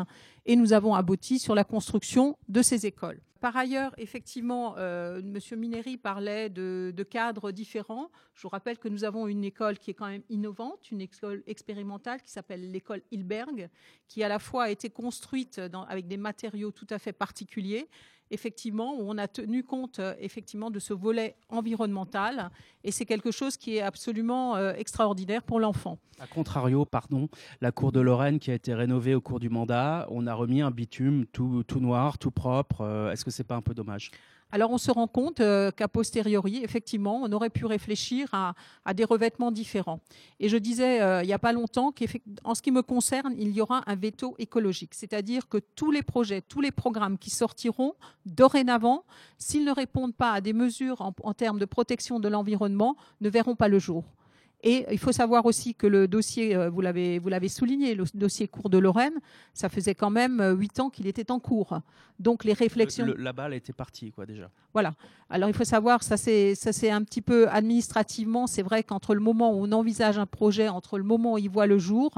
et nous avons abouti sur la construction de ces écoles. Par ailleurs, effectivement, euh, M. Mineri parlait de, cadres différents. Je vous rappelle que nous avons une école qui est quand même innovante, une école expérimentale qui s'appelle l'école Hilberg, qui à la fois a été construite avec des matériaux tout à fait particuliers effectivement, où on a tenu compte euh, effectivement de ce volet environnemental, et c'est quelque chose qui est absolument euh, extraordinaire pour l'enfant. A contrario, pardon, la cour de Lorraine qui a été rénovée au cours du mandat, on a remis un bitume tout, tout noir, tout propre. Euh, est-ce que c'est pas un peu dommage? Alors on se rend compte euh, qu'à posteriori, effectivement, on aurait pu réfléchir à, des revêtements différents. Et je disais euh, il n'y a pas longtemps qu'en ce qui me concerne, il y aura un veto écologique, c'est-à-dire que tous les projets, tous les programmes qui sortiront dorénavant, s'ils ne répondent pas à des mesures en termes de protection de l'environnement, ne verront pas le jour. Et il faut savoir aussi que le dossier, euh, vous l'avez, vous l'avez souligné, le dossier cours de Lorraine, ça faisait quand même euh, huit ans qu'il était en cours. Donc les réflexions. la balle était partie, quoi, déjà. Voilà. Alors il faut savoir, ça c'est, ça c'est un petit peu administrativement, c'est vrai qu'entre le moment où on envisage un projet, entre le moment où il voit le jour,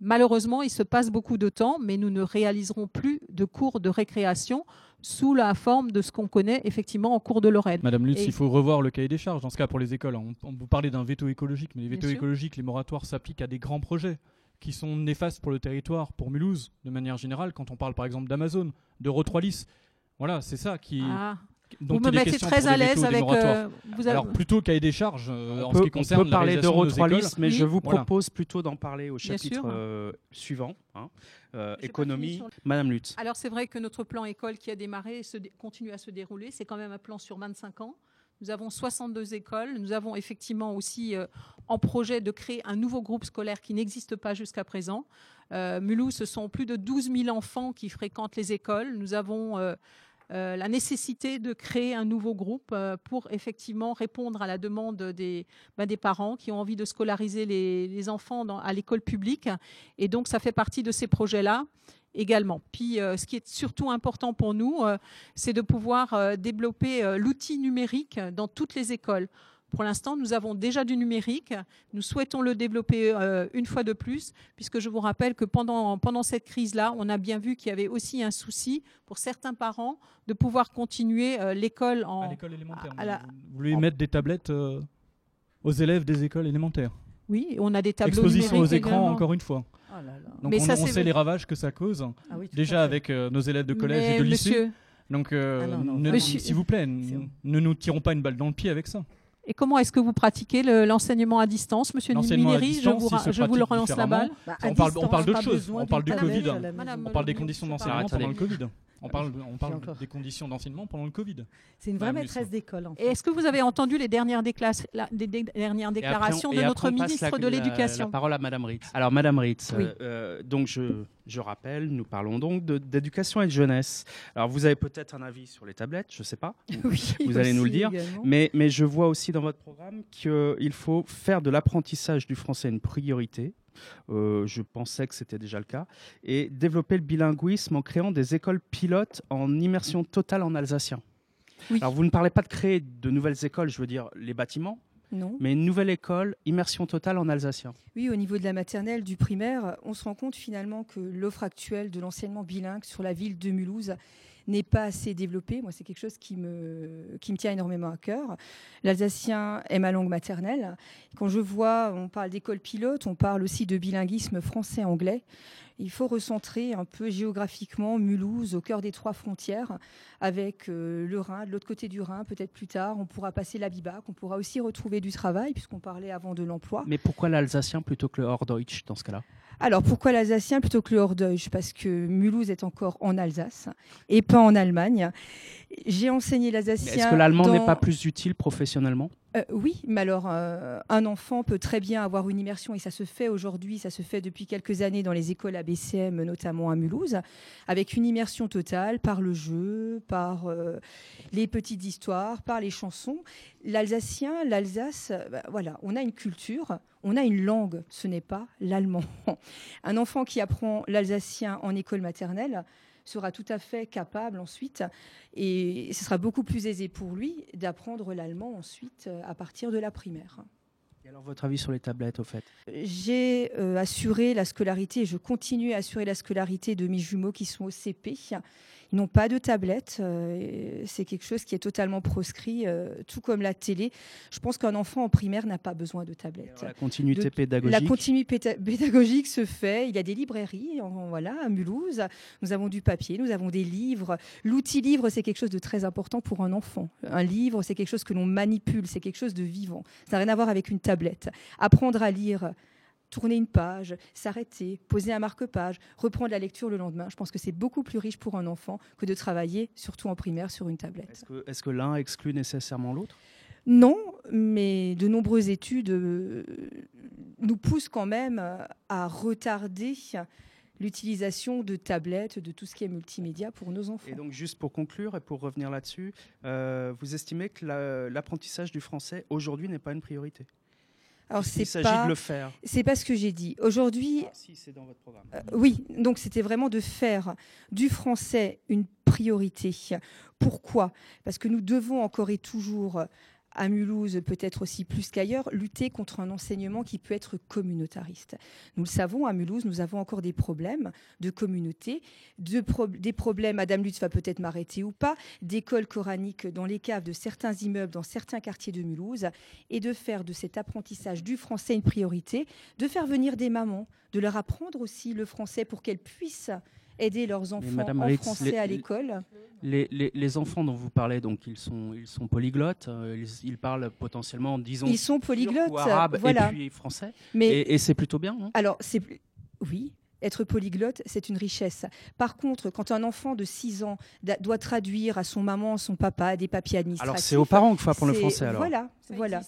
malheureusement, il se passe beaucoup de temps, mais nous ne réaliserons plus de cours de récréation sous la forme de ce qu'on connaît effectivement en cours de Lorraine. Madame Lutz, il faut revoir le cahier des charges dans ce cas pour les écoles. On, on vous parler d'un veto écologique, mais les vétos écologiques, les moratoires s'appliquent à des grands projets qui sont néfastes pour le territoire, pour Mulhouse, de manière générale, quand on parle par exemple d'Amazon, de Rotrolis. Voilà, c'est ça qui, ah vous me mettez très à l'aise avec. Euh, vous Alors plutôt cahier des charges euh, en ce qui concerne on peut parler d'Euro3List, mais je vous propose plutôt d'en parler au chapitre euh, suivant, hein, économie. Madame Lutz. Alors c'est vrai que notre plan école qui a démarré se continue à se dérouler. C'est quand même un plan sur 25 ans. Nous avons 62 écoles. Nous avons effectivement aussi en projet de créer un nouveau groupe scolaire qui n'existe pas jusqu'à présent. Mulhouse, ce sont plus de 12 000 enfants qui fréquentent les écoles. Nous avons euh, la nécessité de créer un nouveau groupe euh, pour effectivement répondre à la demande des, ben, des parents qui ont envie de scolariser les, enfants à l'école publique. Et donc, ça fait partie de ces projets-là également. Puis, euh, ce qui est surtout important pour nous, c'est de pouvoir développer l'outil numérique dans toutes les écoles. Pour l'instant, nous avons déjà du numérique. Nous souhaitons le développer euh, une fois de plus, puisque je vous rappelle que pendant, pendant cette crise-là, on a bien vu qu'il y avait aussi un souci pour certains parents de pouvoir continuer euh, l'école en. À l'école élémentaire. Vous voulez mettre des tablettes euh, aux élèves des écoles élémentaires? Oui, on a des tableaux Exposition aux écrans, encore une fois. Oh Donc on, sait les ravages que ça cause. Ah déjà avec euh, nos élèves de collège et de lycée. Donc, euh, ah s'il vous plaît, ne nous tirons pas une balle dans le pied avec ça. Et comment est-ce que vous pratiquez l'enseignement à distance, Monsieur Minéry Je vous, je vous le relance la balle. Bah, on parle, on parle d'autre chose. On parle du Covid. On parle des conditions d'enseignement pendant le Covid. On parle, on parle des conditions d'enseignement pendant le Covid. C'est une vraie maîtresse d'école. Est-ce que vous avez entendu les dernières, dernières déclarations de notre ministre de l'Éducation la, parole à Madame Ritz. Alors, Madame Ritz, euh, euh, donc je, je, rappelle, nous parlons donc d'éducation et de jeunesse. Alors, vous avez peut-être un avis sur les tablettes, je ne sais pas. (laughs) Oui, vous allez nous le dire. Mais, mais je vois aussi dans votre programme qu'il faut faire de l'apprentissage du français une priorité je pensais que c'était déjà le cas. Et développer le bilinguisme en créant des écoles pilotes en immersion totale en alsacien. Alors, vous ne parlez pas de créer de nouvelles écoles, je veux dire les bâtiments, non. Mais une nouvelle école, immersion totale en alsacien. Oui, au niveau de la maternelle, du primaire, on se rend compte finalement que l'offre actuelle de l'enseignement bilingue sur la ville de Mulhouse n'est pas assez développé. Moi, c'est quelque chose qui me, qui me tient énormément à cœur. L'alsacien est ma langue maternelle. Quand je vois, on parle d'école pilote, on parle aussi de bilinguisme français-anglais. Il faut recentrer un peu géographiquement Mulhouse au cœur des trois frontières avec euh, le Rhin, de l'autre côté du Rhin, peut-être plus tard, on pourra passer la Bibac, on pourra aussi retrouver du travail puisqu'on parlait avant de l'emploi. Mais pourquoi l'alsacien plutôt que le Horddeutsch dans ce cas-là? Alors pourquoi l'alsacien plutôt que le Hordeuch Parce que Mulhouse est encore en Alsace et pas en Allemagne. J'ai enseigné l'alsacien. Est-ce que l'allemand n'est pas plus utile professionnellement? Euh, oui, mais alors euh, un enfant peut très bien avoir une immersion et ça se fait aujourd'hui, ça se fait depuis quelques années dans les écoles ABCM, notamment à Mulhouse, avec une immersion totale par le jeu, par euh, les petites histoires, par les chansons. L'alsacien, l'Alsace, bah, voilà, on a une culture, on a une langue, ce n'est pas l'allemand. (laughs) Un enfant qui apprend l'alsacien en école maternelle, sera tout à fait capable ensuite, et ce sera beaucoup plus aisé pour lui d'apprendre l'allemand ensuite euh, à partir de la primaire. Et alors votre avis sur les tablettes au fait? J'ai euh, assuré la scolarité et je continue à assurer la scolarité de mes jumeaux qui sont au CP ils n'ont pas de tablette. Euh, c'est quelque chose qui est totalement proscrit, euh, tout comme la télé. Je pense qu'un enfant en primaire n'a pas besoin de tablette. la continuité pédagogique. La continuité pédagogique se fait. Il y a des librairies, voilà, à Mulhouse. Nous avons du papier, nous avons des livres. L'outil livre, c'est quelque chose de très important pour un enfant. Un livre, c'est quelque chose que l'on manipule, c'est quelque chose de vivant. Ça n'a rien à voir avec une tablette. Apprendre à lire tourner une page, s'arrêter, poser un marque-page, reprendre la lecture le lendemain. Je pense que c'est beaucoup plus riche pour un enfant que de travailler, surtout en primaire, sur une tablette. Est-ce que, l'un exclut nécessairement l'autre? Non, mais de nombreuses études euh, nous poussent quand même à retarder l'utilisation de tablettes, de tout ce qui est multimédia pour nos enfants. Et donc juste pour conclure et pour revenir là-dessus, euh, vous estimez que l'apprentissage du français aujourd'hui n'est pas une priorité? Alors c'est pas, de le faire. C'est pas ce que j'ai dit. Aujourd'hui. Ah, si, c'est dans votre programme. Euh, oui, donc c'était vraiment de faire du français une priorité. Pourquoi? Parce que nous devons encore et toujours à Mulhouse, peut-être aussi plus qu'ailleurs, lutter contre un enseignement qui peut être communautariste. Nous le savons, à Mulhouse, nous avons encore des problèmes de communauté, des problèmes, Madame Lutz va peut-être m'arrêter ou pas, d'écoles coraniques dans les caves de certains immeubles, dans certains quartiers de Mulhouse, et de faire de cet apprentissage du français une priorité, de faire venir des mamans, de leur apprendre aussi le français pour qu'elles puissent aider leurs enfants en français à l'école. Les, enfants dont vous parlez, donc ils sont, ils sont polyglottes, euh, ils, parlent potentiellement, disons, ils sont polyglottes, arabe voilà. et puis français. Mais, et, c'est plutôt bien. Hein alors, c'est oui, être polyglotte, c'est une richesse. Par contre, quand un enfant de 6 ans doit traduire à son maman, son papa, des papiers administratifs. Alors, c'est aux parents qu'il faut apprendre le français, alors. Voilà, voilà.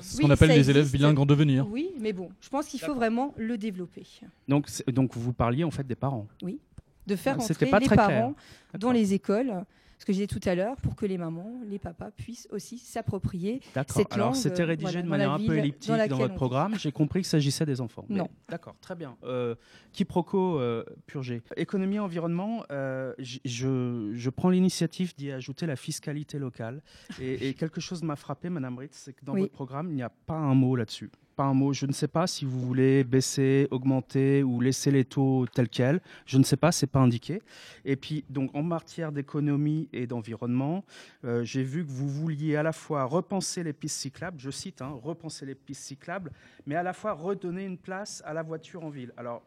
Ce qu'on appelle les élèves bilingues en devenir. Oui, mais bon, je pense qu'il faut vraiment le développer. Donc, donc, vous parliez en fait des parents. Oui de faire entrer les parents dans les écoles ce que je disais tout à l'heure, pour que les mamans, les papas puissent aussi s'approprier cette Alors, c'était rédigé de manière un peu elliptique dans, votre programme. J'ai compris qu'il s'agissait des enfants. Non. D'accord, très bien. Euh, quiproquo euh, purgé. Économie, environnement, euh, je, je, prends l'initiative d'y ajouter la fiscalité locale. Et, (laughs) quelque chose m'a frappé, Madame Ritz, c'est que dans votre programme, il n'y a pas un mot là-dessus. Pas un mot. Je ne sais pas si vous voulez baisser, augmenter ou laisser les taux tels quels. Je ne sais pas, c'est pas indiqué. Et puis, donc, en matière d'économie et d'environnement, euh, j'ai vu que vous vouliez à la fois repenser les pistes cyclables, je cite, hein, repenser les pistes cyclables, mais à la fois redonner une place à la voiture en ville. Alors,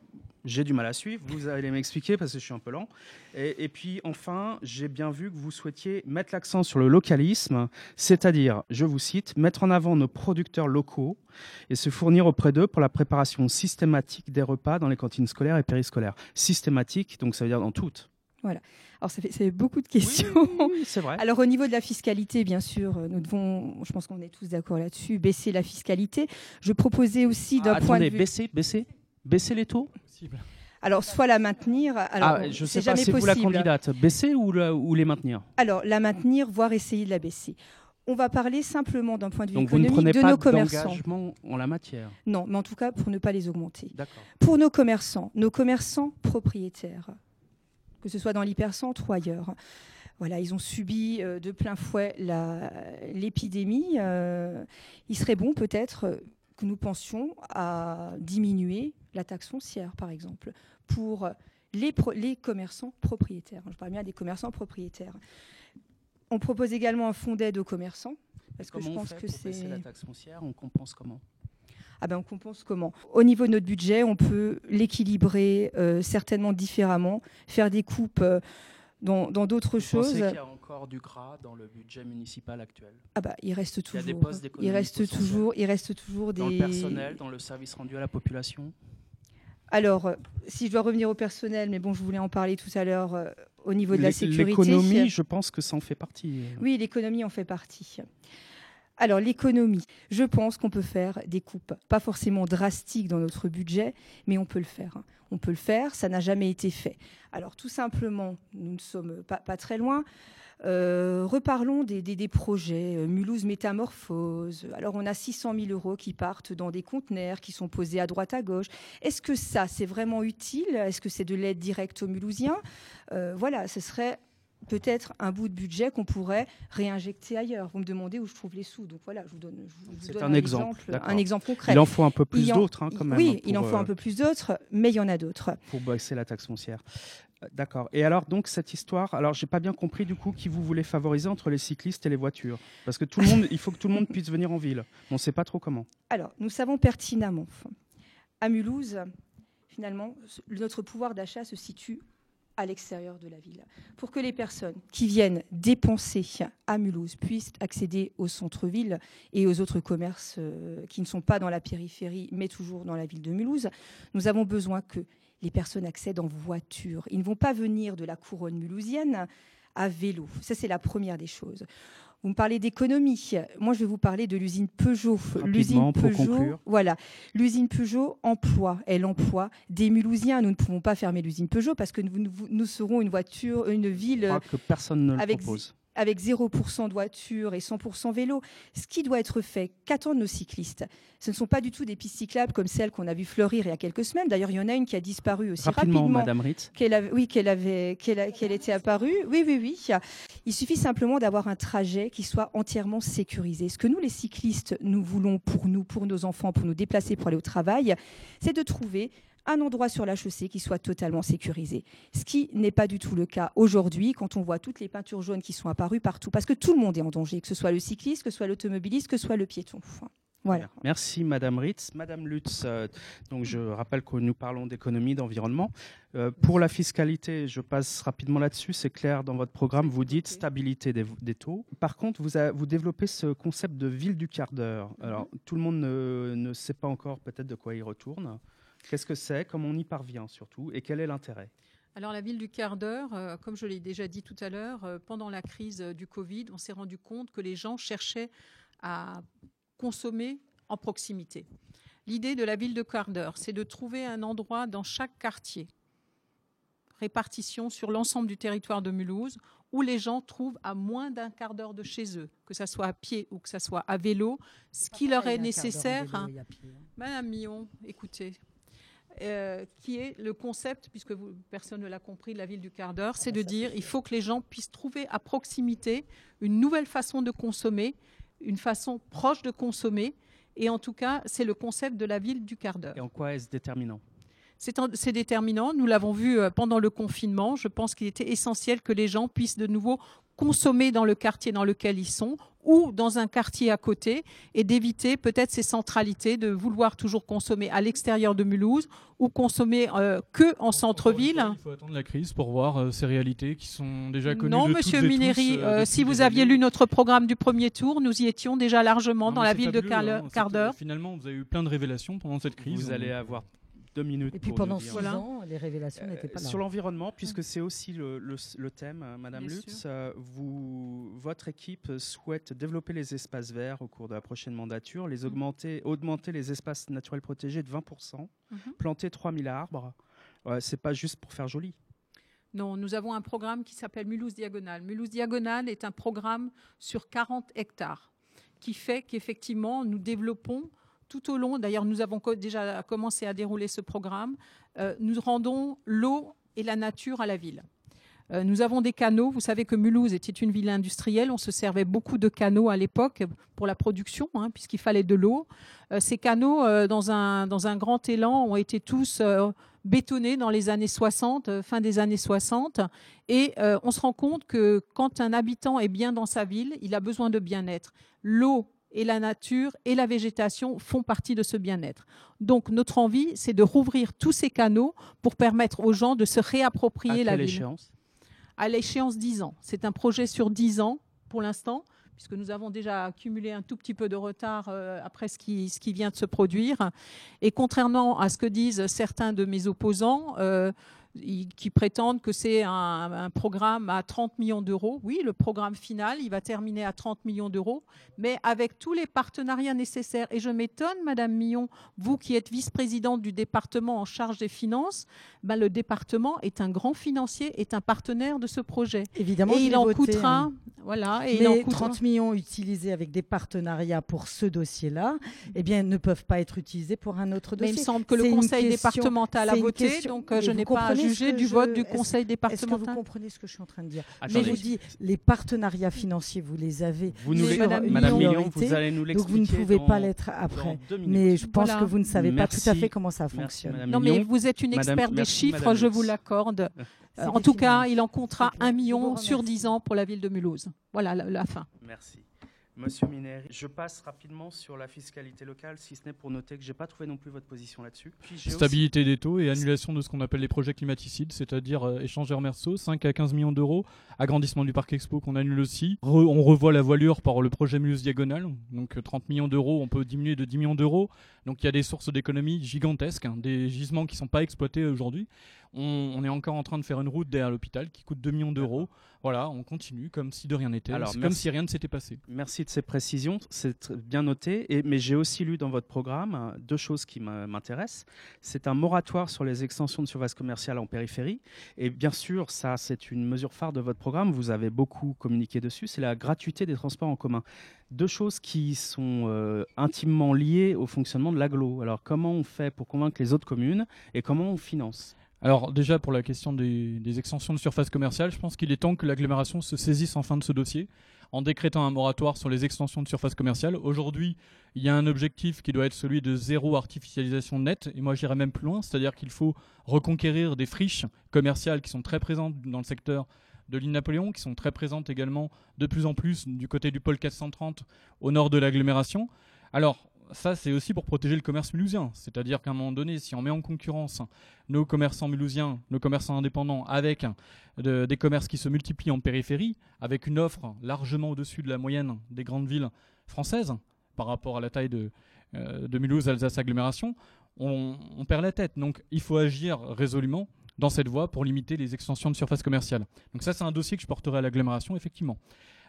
j'ai du mal à suivre, vous allez m'expliquer parce que je suis un peu lent. Et, puis enfin, j'ai bien vu que vous souhaitiez mettre l'accent sur le localisme, c'est-à-dire, je vous cite, mettre en avant nos producteurs locaux et se fournir auprès d'eux pour la préparation systématique des repas dans les cantines scolaires et périscolaires. Systématique, donc ça veut dire dans toutes. Voilà. Alors, ça fait, beaucoup de questions. Oui, c'est vrai. Alors, au niveau de la fiscalité, bien sûr, nous devons, je pense qu'on est tous d'accord là-dessus, baisser la fiscalité. Je proposais aussi d'un ah, point de vue. baisser, baisser? Baisser les taux? Alors, soit la maintenir. Alors, ah, je sais pas, c'est vous la candidate. Baisser ou, ou, les maintenir? Alors, la maintenir, voire essayer de la baisser. On va parler simplement d'un point de vue Donc économique vous ne de pas nos commerçants. en la matière? Non, mais en tout cas pour ne pas les augmenter. Pour nos commerçants, nos commerçants propriétaires, que ce soit dans l'hypercentre ou ailleurs. Voilà, ils ont subi euh, de plein fouet l'épidémie. Euh, il serait bon peut-être que nous pensions à diminuer la taxe foncière, par exemple, pour les, les commerçants propriétaires. Je parle bien des commerçants propriétaires. On propose également un fonds d'aide aux commerçants. Parce que je pense que c'est. la taxe foncière, on compense comment? Ah ben on compense comment? Au niveau de notre budget, on peut l'équilibrer euh, certainement différemment, faire des coupes. Euh, dans d'autres choses. qu'il y a encore du gras dans le budget municipal actuel? Ah bah il reste toujours. Il, y a des postes il reste toujours, il reste toujours des. Dans le personnel, dans le service rendu à la population? Alors, si je dois revenir au personnel, mais bon, je voulais en parler tout à l'heure euh, au niveau de la sécurité. L'économie, je pense que ça en fait partie. Oui, l'économie en fait partie. Alors l'économie, je pense qu'on peut faire des coupes, pas forcément drastiques dans notre budget, mais on peut le faire. Hein. On peut le faire, ça n'a jamais été fait. Alors tout simplement, nous ne sommes pas, très loin. Euh, reparlons des, projets euh, Mulhouse Métamorphose. Alors, on a 600 000 euros qui partent dans des conteneurs qui sont posés à droite à gauche. Est-ce que ça, c'est vraiment utile? Est-ce que c'est de l'aide directe aux Mulhousiens? Euh, Voilà, ce serait peut-être un bout de budget qu'on pourrait réinjecter ailleurs. Vous me demandez où je trouve les sous. Donc voilà, je vous donne, un, exemple, un exemple concret. Il en faut un peu plus d'autres hein, quand même. Oui, il en faut un peu plus d'autres, mais il y en a d'autres. Pour baisser la taxe foncière. D'accord. Et alors, donc, cette histoire, alors, j'ai pas bien compris du coup qui vous voulez favoriser entre les cyclistes et les voitures? Parce que tout le monde, il faut que tout le monde puisse venir en ville. On ne sait pas trop comment. Alors, nous savons pertinemment, à Mulhouse, finalement, notre pouvoir d'achat se situe à l'extérieur de la ville, pour que les personnes qui viennent dépenser à Mulhouse puissent accéder au centre-ville et aux autres commerces euh, qui ne sont pas dans la périphérie, mais toujours dans la ville de Mulhouse. Nous avons besoin que les personnes accèdent en voiture. Ils ne vont pas venir de la couronne mulhousienne à vélo. Ça, c'est la première des choses. Vous me parlez d'économie. Moi, je vais vous parler de l'usine Peugeot. L'usine Peugeot, voilà. L'usine Peugeot emploie, elle emploie des Mulhousiens. Nous ne pouvons pas fermer l'usine Peugeot parce que nous, serons une voiture, une ville que personne ne le propose avec 0% de voitures et 100% vélo. Ce qui doit être fait, qu'attendent nos cyclistes Ce ne sont pas du tout des pistes cyclables comme celles qu'on a vues fleurir il y a quelques semaines. D'ailleurs, il y en a une qui a disparu aussi rapidement. Madame Ritz. Qu'elle oui, qu'elle avait, qu'elle, était apparue. Oui, oui, oui. Il suffit simplement d'avoir un trajet qui soit entièrement sécurisé. Ce que nous, les cyclistes, nous voulons pour nous, pour nos enfants, pour nous déplacer, pour aller au travail, c'est de trouver un endroit sur la chaussée qui soit totalement sécurisé. Ce qui n'est pas du tout le cas aujourd'hui quand on voit toutes les peintures jaunes qui sont apparues partout, parce que tout le monde est en danger, que ce soit le cycliste, que ce soit l'automobiliste, que ce soit le piéton. Voilà. Merci Madame Ritz. Madame Lutz, euh, donc je rappelle que nous parlons d'économie, d'environnement. Euh, pour la fiscalité, je passe rapidement là-dessus. C'est clair, dans votre programme, vous dites stabilité des, taux. Par contre, vous, vous, développez ce concept de ville du quart d'heure. Alors, tout le monde ne, ne sait pas encore peut-être de quoi il retourne. Qu'est-ce que c'est Comment on y parvient surtout Et quel est l'intérêt? Alors la ville du quart d'heure, euh, comme je l'ai déjà dit tout à l'heure, euh, pendant la crise du Covid, on s'est rendu compte que les gens cherchaient à consommer en proximité. L'idée de la ville de quart d'heure, c'est de trouver un endroit dans chaque quartier, répartition sur l'ensemble du territoire de Mulhouse, où les gens trouvent à moins d'un quart d'heure de chez eux, que ce soit à pied ou que ce soit à vélo, ce qui leur est nécessaire. Hein. Hein. Madame Millon, écoutez, euh, qui est le concept, puisque personne ne l'a compris, de la ville du quart d'heure, c'est de dire il faut que les gens puissent trouver à proximité une nouvelle façon de consommer, une façon proche de consommer, Et en tout cas, c'est le concept de la ville du quart d'heure. Et en quoi est-ce déterminant? C'est déterminant. Nous l'avons vu euh, pendant le confinement. Je pense qu'il était essentiel que les gens puissent de nouveau consommer dans le quartier dans lequel ils sont ou dans un quartier à côté et d'éviter peut-être ces centralités, de vouloir toujours consommer à l'extérieur de Mulhouse ou consommer euh, que en centre-ville. Il faut attendre la crise pour voir euh, ces réalités qui sont déjà connues. Non, de Monsieur toutes et Minéry, tous, euh, si vous aviez années. lu notre programme du premier tour, nous y étions déjà largement Non, dans la ville de fabuleux, quart hein. quart C'est- d'heure. Finalement, vous avez eu plein de révélations pendant cette crise. Vous allez avoir deux minutes. Et puis pour pendant six Voilà. ans, les révélations Euh, n'étaient pas là. Sur l'environnement, puisque c'est aussi le, le- le thème, euh, Madame Bien Lutz, euh, vous, votre équipe souhaite développer les espaces verts au cours de la prochaine mandature, les Mhm. augmenter, augmenter les espaces naturels protégés de 20%, Mhm. planter 3000 arbres. Ouais, c'est pas juste pour faire joli. Non, nous avons un programme qui s'appelle Mulhouse Diagonale. Mulhouse Diagonale est un programme sur 40 hectares qui fait qu'effectivement, nous développons tout au long, d'ailleurs nous avons déjà commencé à dérouler ce programme, euh, nous rendons l'eau et la nature à la ville. Euh, nous avons des canaux. Vous savez que Mulhouse était une ville industrielle. On se servait beaucoup de canaux à l'époque pour la production, hein, puisqu'il fallait de l'eau. Euh, ces canaux, dans, un, dans un grand élan, ont été tous bétonnés dans les années 60, euh, fin des années 60. Et on se rend compte que quand un habitant est bien dans sa ville, il a besoin de bien-être. L'eau et la nature et la végétation font partie de ce bien-être. Donc notre envie, c'est de rouvrir tous ces canaux pour permettre aux gens de se À réapproprier la ville échéance? À l'échéance 10 ans. C'est un projet sur 10 ans pour l'instant, puisque nous avons déjà accumulé un tout petit peu de retard euh, après ce qui, ce qui vient de se produire. Et contrairement à ce que disent certains de mes opposants, euh, qui prétendent que c'est un, un programme à 30 millions d'euros. Oui, le programme final, il va terminer à 30 millions d'euros, mais avec tous les partenariats nécessaires. Et je m'étonne, Madame Millon, vous qui êtes vice-présidente du département en charge des finances, ben, le département est un grand financier, est un partenaire de ce projet. Évidemment, et il en voté, coûtera, hein. voilà, et il en les coûtera. 30 millions utilisés avec des partenariats pour ce dossier-là, eh bien, ne peuvent pas être utilisés pour un autre Mais dossier. il me semble que le conseil question- départemental a voté, question- donc mais je n'ai pas à juger du je- vote du conseil Est-ce que départemental. vous comprenez ce que je suis en train de dire? Attendez, Mais je vous dis, les partenariats financiers, vous les avez. vous nous les- Madame vous allez nous donc l'expliquer. vous ne pouvez dans- pas l'être après. Mais je pense Voilà. que vous ne savez pas tout à fait comment ça fonctionne. Non, mais vous êtes une Madame- experte des merci, chiffres, Madame je vous l'accorde. C'est Euh, En tout cas, il en comptera un million sur. 10 ans pour la ville de Mulhouse. Voilà la, la fin. Merci. Monsieur Mineri, je passe rapidement sur la fiscalité locale, si ce n'est pour noter que je n'ai pas trouvé non plus votre position là-dessus. Stabilité des taux et annulation de ce qu'on appelle les projets climaticides, c'est-à-dire euh, échangeurs Merceau, 5 à 15 millions d'euros, agrandissement du parc expo qu'on annule aussi. On revoit la voilure par le projet Mulhouse Diagonale, donc euh, 30 millions d'euros, on peut diminuer de 10 millions d'euros. Donc il y a des sources d'économie gigantesques, hein, des gisements qui ne sont pas exploités aujourd'hui. On, on est encore en train de faire une route derrière l'hôpital qui coûte 2 millions d'euros. Voilà, on continue comme si de rien n'était, comme si rien ne s'était passé. Merci de ces précisions, c'est bien noté. Et, mais j'ai aussi lu dans votre programme euh, deux choses qui m'intéressent. C'est un moratoire sur les extensions de surface commerciale en périphérie. Et bien sûr, ça, c'est une mesure phare de votre programme. Vous avez beaucoup communiqué dessus. C'est la gratuité des transports en commun. Deux choses qui sont euh, intimement liées au fonctionnement de l'agglo. Alors, comment on fait pour convaincre les autres communes et comment on finance? Alors déjà pour la question des, extensions de surface commerciale, je pense qu'il est temps que l'agglomération se saisisse enfin de ce dossier en décrétant un moratoire sur les extensions de surface commerciale. Aujourd'hui, il y a un objectif qui doit être celui de zéro artificialisation nette, et moi j'irais même plus loin, c'est-à-dire qu'il faut reconquérir des friches commerciales qui sont très présentes dans le secteur de l'île Napoléon, qui sont très présentes également de plus en plus du côté du pôle 430 au nord de l'agglomération. Alors, ça, c'est aussi pour protéger le commerce mulhousien. C'est-à-dire qu'à un moment donné, si on met en concurrence nos commerçants mulhousiens, nos commerçants indépendants, avec de- des commerces qui se multiplient en périphérie, avec une offre largement au-dessus de la moyenne des grandes villes françaises, par rapport à la taille de, euh, de Mulhouse, Alsace agglomération, on, on perd la tête. Donc il faut agir résolument dans cette voie pour limiter les extensions de surface commerciale. Donc ça, c'est un dossier que je porterai à l'agglomération, effectivement.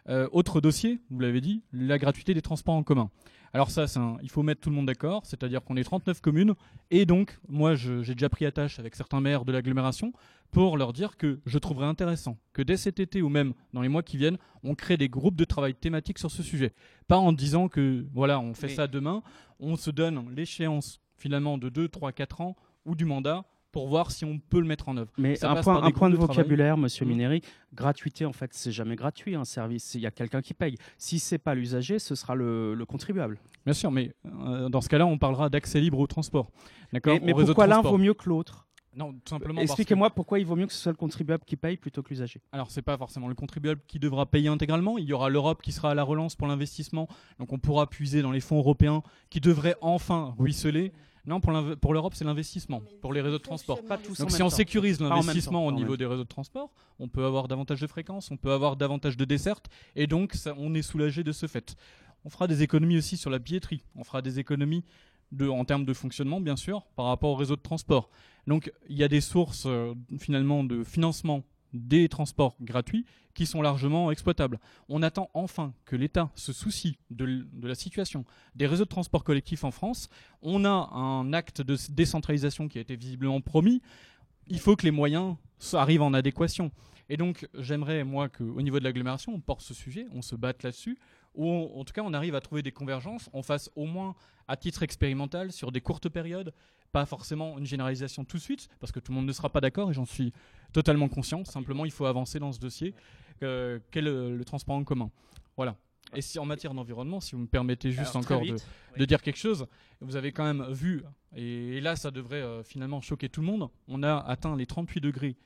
Euh, autre dossier, vous l'avez dit, la gratuité des transports en commun. Alors ça, c'est un- il faut mettre tout le monde d'accord, c'est-à-dire qu'on est 39 communes, et donc moi j'ai déjà pris attache avec certains maires de l'agglomération pour leur dire que je trouverais intéressant que dès cet été ou même dans les mois qui viennent, on crée des groupes de travail thématiques sur ce sujet. Pas en disant que voilà, on fait Mais- ça demain, on se donne l'échéance finalement de 2, 3, 4 ans ou du mandat pour voir si on peut le mettre en œuvre. Mais un point, un point de, vocabulaire, Monsieur mmh. Mineri, gratuité, en fait, c'est jamais gratuit un service. Il y a quelqu'un qui paye. Si c'est pas l'usager, ce sera le, contribuable. Bien sûr, mais euh, dans ce cas-là, on parlera d'accès libre au transport. D'accord? Mais, pourquoi l'un vaut mieux que l'autre? Non, tout simplement. Expliquez-moi pourquoi il vaut mieux que ce soit le contribuable qui paye plutôt que l'usager. Alors, c'est pas forcément le contribuable qui devra payer intégralement. Il y aura l'Europe qui sera à la relance pour l'investissement. Donc, on pourra puiser dans les fonds européens qui devraient enfin ruisseler. Non, pour l'Europe, c'est l'investissement, pour les réseaux de transport. Donc si on sécurise l'investissement au niveau des réseaux de transport, on peut avoir davantage de fréquences, on peut avoir davantage de dessertes, et donc on est soulagé de ce fait. On fera des économies aussi sur la billetterie, on fera des économies de, en termes de fonctionnement, bien sûr, par rapport au réseau de transport. Donc il y a des sources euh, finalement de financement des transports gratuits qui sont largement exploitables. On attend enfin que l'État se soucie de, la situation des réseaux de transport collectifs en France. On a un acte de décentralisation qui a été visiblement promis. Il faut que les moyens arrivent en adéquation. Et donc, j'aimerais, moi, qu'au niveau de l'agglomération, on porte ce sujet, on se batte là-dessus, ou en tout cas, on arrive à trouver des convergences, on fasse au moins à titre expérimental sur des courtes périodes, pas forcément une généralisation tout de suite, parce que tout le monde ne sera pas d'accord, et j'en suis totalement conscient. Simplement, il faut avancer dans ce dossier. Euh, qu'est le, transport en commun? Voilà. Et si en matière d'environnement, si vous me permettez juste encore de, dire quelque chose, vous avez quand même vu, et, là ça devrait euh, finalement choquer tout le monde, on a atteint les 38 degrés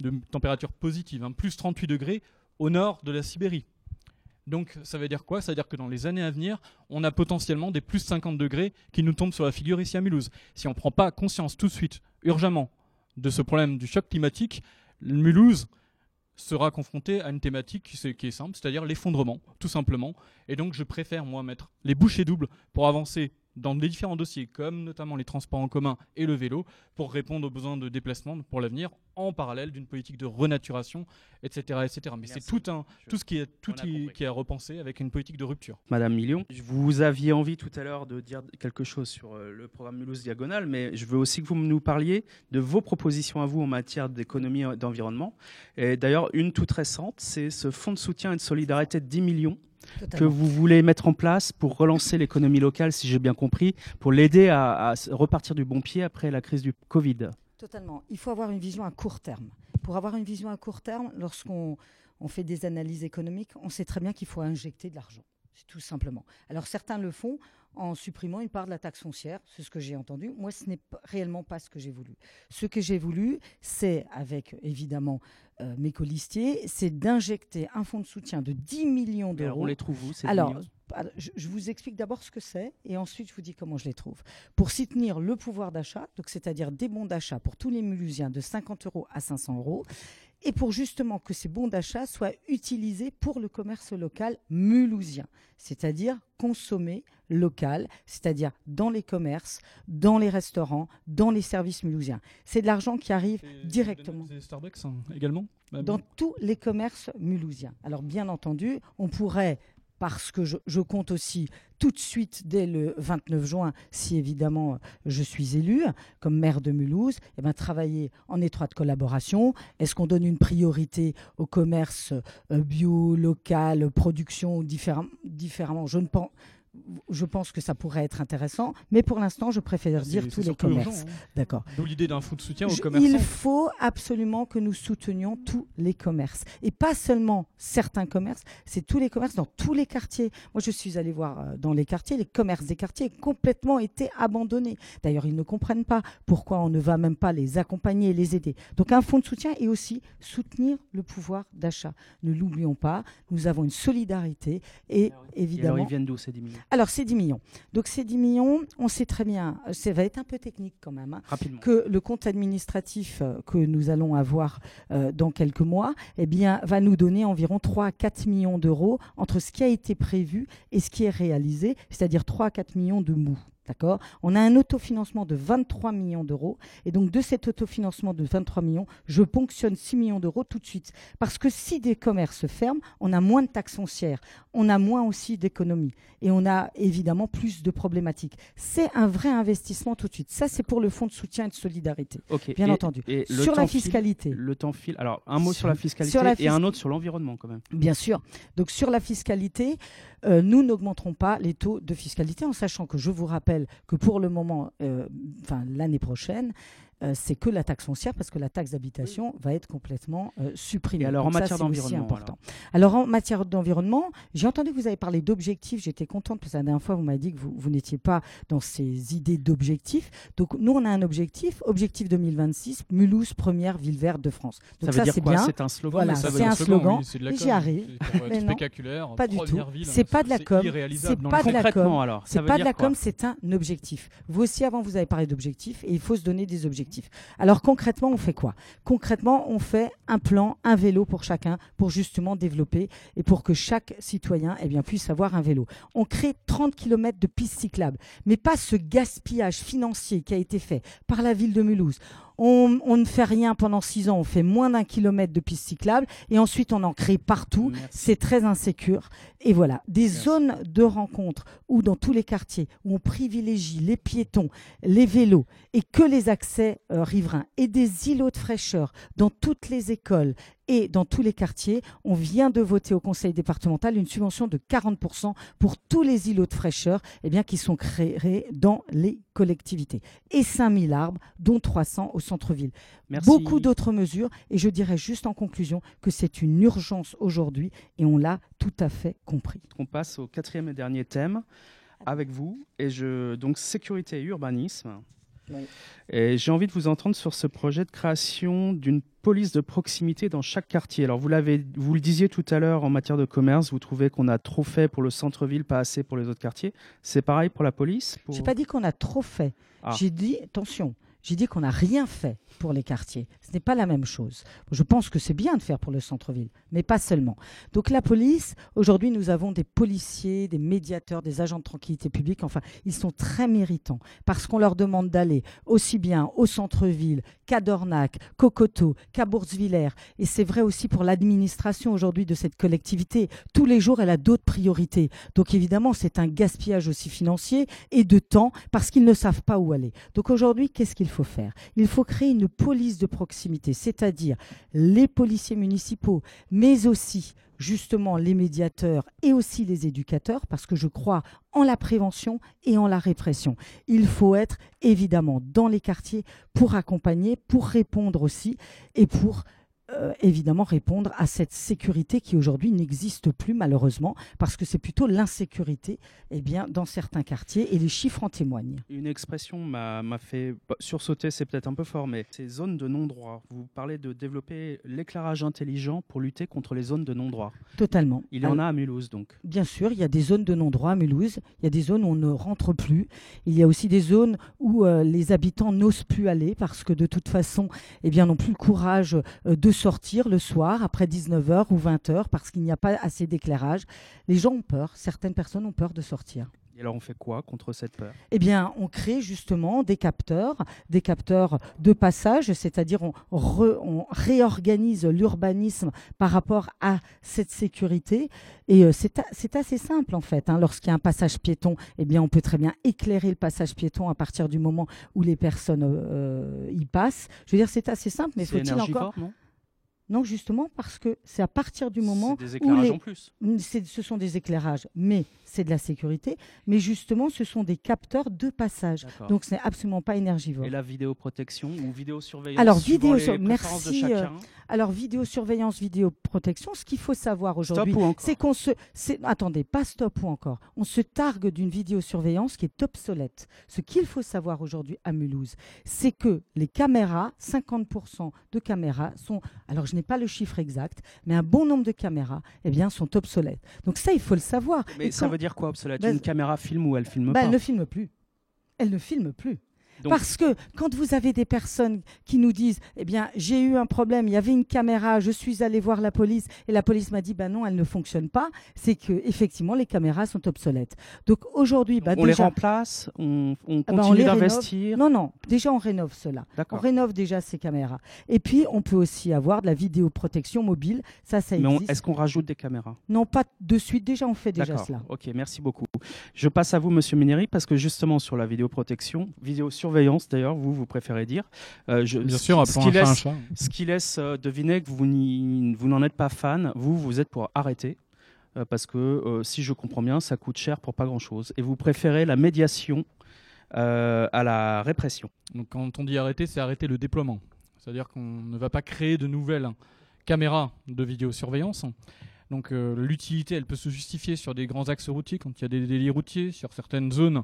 de température positive, hein, plus 38 degrés au nord de la Sibérie. Donc ça veut dire quoi? Ça veut dire que dans les années à venir, on a potentiellement des plus 50 degrés qui nous tombent sur la figure ici à Mulhouse. Si on ne prend pas conscience tout de suite, urgemment, de ce problème du choc climatique, Mulhouse sera confronté à une thématique qui est, simple, c'est-à-dire l'effondrement, tout simplement. Et donc je préfère, moi, mettre les bouchées doubles pour avancer dans les différents dossiers, comme notamment les transports en commun et le vélo, pour répondre aux besoins de déplacement pour l'avenir, en parallèle d'une politique de renaturation, etc. etc. Mais c'est tout, un, tout ce qui est, tout qui, est à repenser avec une politique de rupture. Madame Million, vous aviez envie tout à l'heure de dire quelque chose sur euh, le programme Mulhouse Diagonale, mais je veux aussi que vous nous parliez de vos propositions à vous en matière d'économie et d'environnement. Et d'ailleurs, une toute récente, c'est ce fonds de soutien et de solidarité de 10 millions que vous voulez mettre en place pour relancer l'économie locale, si j'ai bien compris, pour l'aider à, repartir du bon pied après la crise du Covid Totalement. Il faut avoir une vision à court terme. Pour avoir une vision à court terme, lorsqu'on on fait des analyses économiques, on sait très bien qu'il faut injecter de l'argent. C'est tout simplement. Alors certains le font en supprimant une part de la taxe foncière, c'est ce que j'ai entendu. Moi, ce n'est réellement pas ce que j'ai voulu. Ce que j'ai voulu, c'est, avec évidemment euh, mes colistiers, c'est d'injecter un fonds de soutien de 10 millions d'euros. On les trouve où ces Alors, je, vous explique d'abord ce que c'est et ensuite je vous dis comment je les trouve. Pour soutenir le pouvoir d'achat, donc c'est-à-dire des bons d'achat pour tous les Mulhusiens de 50 euros à 500 euros, et pour justement que ces bons d'achat soient utilisés pour le commerce local mulhousien, c'est-à-dire consommer local, c'est-à-dire dans les commerces, dans les restaurants, dans les services mulhousiens. C'est de l'argent qui arrive directement. Starbucks hein, également? Dans tous les commerces mulhousiens. Alors bien entendu, on pourrait parce que je, compte aussi tout de suite dès le 29 juin, si évidemment je suis élu comme maire de Mulhouse, et eh ben, travailler en étroite collaboration. Est-ce qu'on donne une priorité au commerce euh, bio, local, production différemment? Je ne pense je pense que ça pourrait être intéressant, mais pour l'instant, je préfère ah, dire tous les commerces. Hein. D'accord. D'où l'idée d'un fonds de soutien aux commerçants. Il faut absolument que nous soutenions tous les commerces et pas seulement certains commerces, c'est tous les commerces dans tous les quartiers. Moi, je suis allée voir euh, dans les quartiers, les commerces des quartiers ont complètement été abandonnés. D'ailleurs, ils ne comprennent pas pourquoi on ne va même pas les accompagner et les aider. Donc, un fonds de soutien et aussi soutenir le pouvoir d'achat. Ne l'oublions pas, nous avons une solidarité et évidemment. alors, ils viennent d'où ces 10 millions? Alors, c'est 10 millions. Donc, ces 10 millions, on sait très bien, euh, ça va être un peu technique quand même, hein, que le compte administratif euh, que nous allons avoir euh, dans quelques mois eh bien, va nous donner environ 3 à 4 millions d'euros entre ce qui a été prévu et ce qui est réalisé, c'est-à-dire 3 à 4 millions de mous. D'accord? On a un autofinancement de 23 millions d'euros. Et donc, de cet autofinancement de 23 millions, je ponctionne 6 millions d'euros tout de suite. Parce que si des commerces ferment, on a moins de taxes foncières, on a moins aussi d'économies. Et on a évidemment plus de problématiques. C'est un vrai investissement tout de suite. Ça, c'est pour le fonds de soutien et de solidarité. Bien entendu. Et sur la fiscalité. le temps file. Alors, un mot sur, la fiscalité et un autre sur l'environnement, quand même. Bien sûr. Donc, sur la fiscalité, euh, nous n'augmenterons pas les taux de fiscalité en sachant que je vous rappelle que pour le moment, euh, l'année prochaine, euh, c'est que la taxe foncière, parce que la taxe d'habitation va être complètement euh, supprimée. Et alors, en matière d'environnement important. Alors. en matière d'environnement, j'ai entendu que vous avez parlé d'objectifs. J'étais contente, parce que la dernière fois, vous m'avez dit que vous, vous n'étiez pas dans ces idées d'objectifs. Donc, nous, on a un objectif, objectif 2026, Mulhouse, première ville verte de France. Donc, ça, veut dire quoi? C'est un slogan Voilà, c'est un slogan. J'y arrive. (laughs) Mais non, pas du tout. C'est pas de la com. C'est pas de la com. alors. C'est pas de la com, c'est un objectif. Vous aussi, avant, vous avez parlé d'objectifs et il faut se donner des objectifs. Alors concrètement, on fait quoi? Concrètement, on fait un plan, un vélo pour chacun, pour justement développer et pour que chaque citoyen eh puisse avoir un vélo. On crée 30 km de pistes cyclables, mais pas ce gaspillage financier qui a été fait par la ville de Mulhouse on, ne fait rien pendant six ans, on fait moins d'un kilomètre de pistes cyclables et ensuite on en crée partout. C'est très insécure. Et voilà, des zones de rencontre où dans tous les quartiers, où on privilégie les piétons, les vélos et que les accès euh, riverains et des îlots de fraîcheur dans toutes les écoles et dans tous les quartiers, on vient de voter au conseil départemental une subvention de 40% pour tous les îlots de fraîcheur eh bien, qui sont créés dans les collectivités. Et 5000 arbres, dont 300 au centre-ville. Beaucoup d'autres mesures. Et je dirais juste en conclusion que c'est une urgence aujourd'hui et on l'a tout à fait compris. On passe au quatrième et dernier thème avec vous. Et je, donc sécurité et urbanisme. Et j'ai envie de vous entendre sur ce projet de création d'une police de proximité dans chaque quartier. Alors vous l'avez, vous le disiez tout à l'heure en matière de commerce, vous trouvez qu'on a trop fait pour le centre-ville, pas assez pour les autres quartiers. C'est pareil pour la police Je n'ai pas dit qu'on a trop fait. Ah. J'ai dit attention. J'ai dit qu'on n'a rien fait pour les quartiers. Ce n'est pas la même chose. Je pense que c'est bien de faire pour le centre-ville, mais pas seulement. Donc la police, aujourd'hui, nous avons des policiers, des médiateurs, des agents de tranquillité publique. Enfin, ils sont très méritants parce qu'on leur demande d'aller aussi bien au centre-ville qu'à Dornac, qu'au Coteau, qu'à Boursvillers. Et c'est vrai aussi pour l'administration aujourd'hui de cette collectivité. Tous les jours, elle a d'autres priorités. Donc évidemment, c'est un gaspillage aussi financier et de temps parce qu'ils ne savent pas où aller. Donc aujourd'hui, qu'est-ce qu'il faire Il faut créer une police de proximité, c'est-à-dire les policiers municipaux, mais aussi justement les médiateurs et aussi les éducateurs, parce que je crois en la prévention et en la répression. Il faut être évidemment dans les quartiers pour accompagner, pour répondre aussi et pour euh, évidemment répondre à cette sécurité qui aujourd'hui n'existe plus malheureusement parce que c'est plutôt l'insécurité eh bien, dans certains quartiers et les chiffres en témoignent. Une expression m'a fait sursauter, c'est peut-être un peu fort, mais ces zones de non-droit. Vous parlez de développer l'éclairage intelligent pour lutter contre les zones de non-droit. Totalement. Il y en a à Mulhouse donc. Bien sûr, il y a des zones de non-droit à Mulhouse, il y a des zones où on ne rentre plus, il y a aussi des zones où euh, les habitants n'osent plus aller parce que de toute façon, eh bien, n'ont plus le courage euh, de sortir le soir après 19h ou 20h parce qu'il n'y a pas assez d'éclairage. Les gens ont peur, certaines personnes ont peur de sortir. Et alors on fait quoi contre cette peur? Eh bien, on crée justement des capteurs, des capteurs de passage, c'est-à-dire on, on, réorganise l'urbanisme par rapport à cette sécurité. Et euh, c'est assez simple en fait. Hein. Lorsqu'il y a un passage piéton, eh bien, on peut très bien éclairer le passage piéton à partir du moment où les personnes euh, y passent. Je veux dire, c'est assez simple, mais faut-il encore non? Non, justement, parce que c'est à partir du moment des où en plus. ce sont des éclairages, mais c'est de la sécurité. Mais justement, ce sont des capteurs de passage. Donc, ce n'est absolument pas énergivore. Et la vidéoprotection ou vidéosurveillance Alors, vidéo merci. Euh, alors, vidéosurveillance, vidéoprotection, ce qu'il faut savoir aujourd'hui, c'est qu'on se. Attendez, pas stop ou encore. On se targue d'une vidéosurveillance qui est obsolète. Ce qu'il faut savoir aujourd'hui à Mulhouse, c'est que les caméras, 50% de caméras sont. Alors, je n'ai pas le chiffre exact, mais un bon nombre de caméras eh bien, sont obsolètes. Donc, ça, il faut le savoir. Mais ça veut dire quoi obsolète? Ben, Une caméra filme ou elle filme ben, pas? Elle ne filme plus. Elle ne filme plus. Parce que quand vous avez des personnes qui nous disent, eh bien, j'ai eu un problème, il y avait une caméra, je suis allé voir la police et la police m'a dit, ben non, elle ne fonctionne pas, c'est que effectivement les caméras sont obsolètes. Donc aujourd'hui, bah, on les remplace, on, on ah bah, continue d'investir. Non, non, déjà on rénove cela. On rénove déjà ces caméras. Et puis on peut aussi avoir de la vidéoprotection mobile, ça, ça existe. Mais est-ce qu'on rajoute des caméras? Non, pas de suite. Déjà, on fait déjà cela. Ok, merci beaucoup. Je passe à vous, Monsieur Ménéry, parce que justement sur la vidéoprotection, vidéo surveillance d'ailleurs, vous, vous préférez dire. Euh, je, Bien sûr, ce, qui laisse, ce qui laisse euh, deviner que vous, vous n'en êtes pas fan, vous, vous êtes pour arrêter. Euh, parce que si je comprends bien, ça coûte cher pour pas grand-chose. Et vous préférez la médiation à la répression. Donc quand on dit arrêter, c'est arrêter le déploiement. C'est-à-dire qu'on ne va pas créer de nouvelles caméras de vidéosurveillance. Donc l'utilité, elle peut se justifier sur des grands axes routiers, quand il y a des délits routiers, sur certaines zones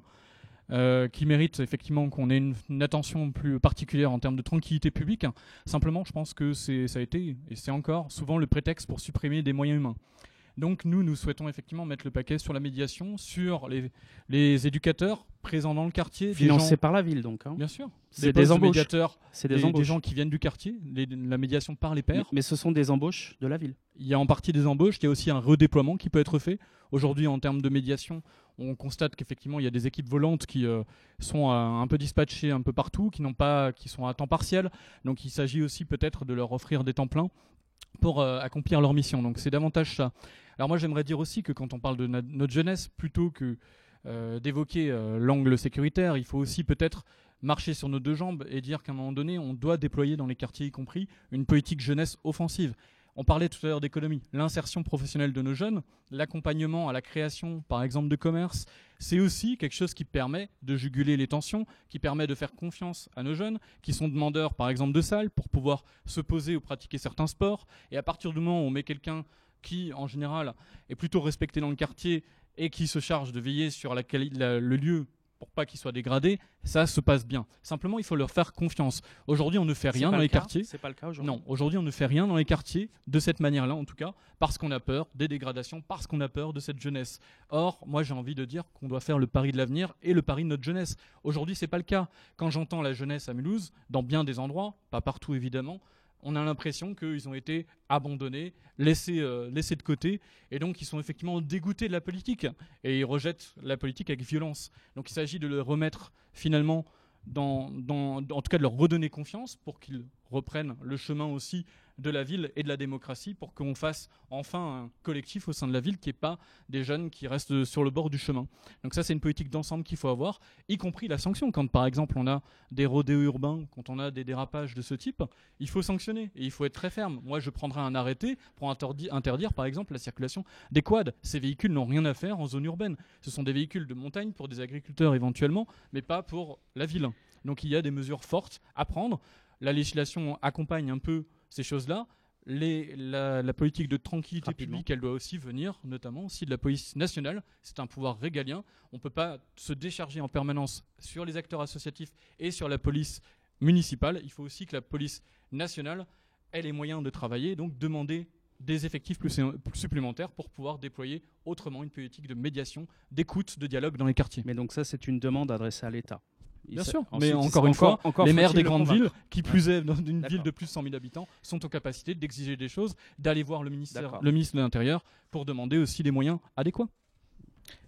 euh, qui mérite effectivement qu'on ait une, attention plus particulière en termes de tranquillité publique. Simplement, je pense que ça a été, et c'est encore, souvent le prétexte pour supprimer des moyens humains. Donc nous, nous souhaitons effectivement mettre le paquet sur la médiation, sur les, les éducateurs présents dans le quartier. Financés par la ville, donc. Hein. Bien sûr. C'est des, embauches. C'est des, des, gens qui viennent du quartier, la médiation par les pairs. Mais, ce sont des embauches de la ville. Il y a en partie des embauches, il y a aussi un redéploiement qui peut être fait. Aujourd'hui, en termes de médiation, on constate qu'effectivement, il y a des équipes volantes qui euh, sont euh, un peu dispatchées un peu partout, qui, n'ont pas, qui sont à temps partiel. Donc il s'agit aussi peut-être de leur offrir des temps pleins pour euh, accomplir leur mission. Donc c'est davantage ça. Alors moi j'aimerais dire aussi que quand on parle de notre jeunesse, plutôt que d'évoquer l'angle sécuritaire, il faut aussi peut-être marcher sur nos deux jambes et dire qu'à un moment donné, on doit déployer dans les quartiers y compris une politique jeunesse offensive. On parlait tout à l'heure d'économie. L'insertion professionnelle de nos jeunes, l'accompagnement à la création, par exemple, de commerce, c'est aussi quelque chose qui permet de juguler les tensions, qui permet de faire confiance à nos jeunes, qui sont demandeurs, par exemple, de salles pour pouvoir se poser ou pratiquer certains sports. Et à partir du moment où on met quelqu'un qui, en général, est plutôt respecté dans le quartier et qui se charge de veiller sur la, le lieu pour pas qu'ils soient dégradés, ça se passe bien. Simplement, il faut leur faire confiance. Aujourd'hui, on ne fait rien dans les quartiers. C'est pas le cas aujourd'hui. Non, aujourd'hui, on ne fait rien dans les quartiers de cette manière-là, en tout cas, parce qu'on a peur des dégradations, parce qu'on a peur de cette jeunesse. Or, moi, j'ai envie de dire qu'on doit faire le pari de l'avenir et le pari de notre jeunesse. Aujourd'hui, c'est pas le cas. Quand j'entends la jeunesse à Mulhouse, dans bien des endroits, pas partout évidemment, on a l'impression qu'ils ont été abandonnés, laissés, euh, laissés de côté, et donc ils sont effectivement dégoûtés de la politique, et ils rejettent la politique avec violence. Donc il s'agit de le remettre finalement en tout cas de leur redonner confiance pour qu'ils reprennent le chemin aussi de la ville et de la démocratie pour qu'on fasse enfin un collectif au sein de la ville qui n'est pas des jeunes qui restent sur le bord du chemin. Donc ça, c'est une politique d'ensemble qu'il faut avoir, y compris la sanction. Quand par exemple on a des rodéos urbains, quand on a des dérapages de ce type, il faut sanctionner et il faut être très ferme. Moi, je prendrai un arrêté pour interdire par exemple la circulation des quads. Ces véhicules n'ont rien à faire en zone urbaine. Ce sont des véhicules de montagne pour des agriculteurs éventuellement, mais pas pour la ville. Donc il y a des mesures fortes à prendre. La législation accompagne un peu ces choses-là. La, politique de tranquillité publique, elle doit aussi venir, notamment aussi de la police nationale. C'est un pouvoir régalien. On ne peut pas se décharger en permanence sur les acteurs associatifs et sur la police municipale. Il faut aussi que la police nationale ait les moyens de travailler, donc demander des effectifs plus, supplémentaires pour pouvoir déployer autrement une politique de médiation, d'écoute, de dialogue dans les quartiers. Mais donc ça, c'est une demande adressée à l'État. Bien sûr, mais encore une fois, les maires des grandes villes, qui plus est dans une ville de plus de 100 000 habitants, sont en capacité d'exiger des choses, d'aller voir le, ministère, le ministre de l'Intérieur pour demander aussi des moyens adéquats.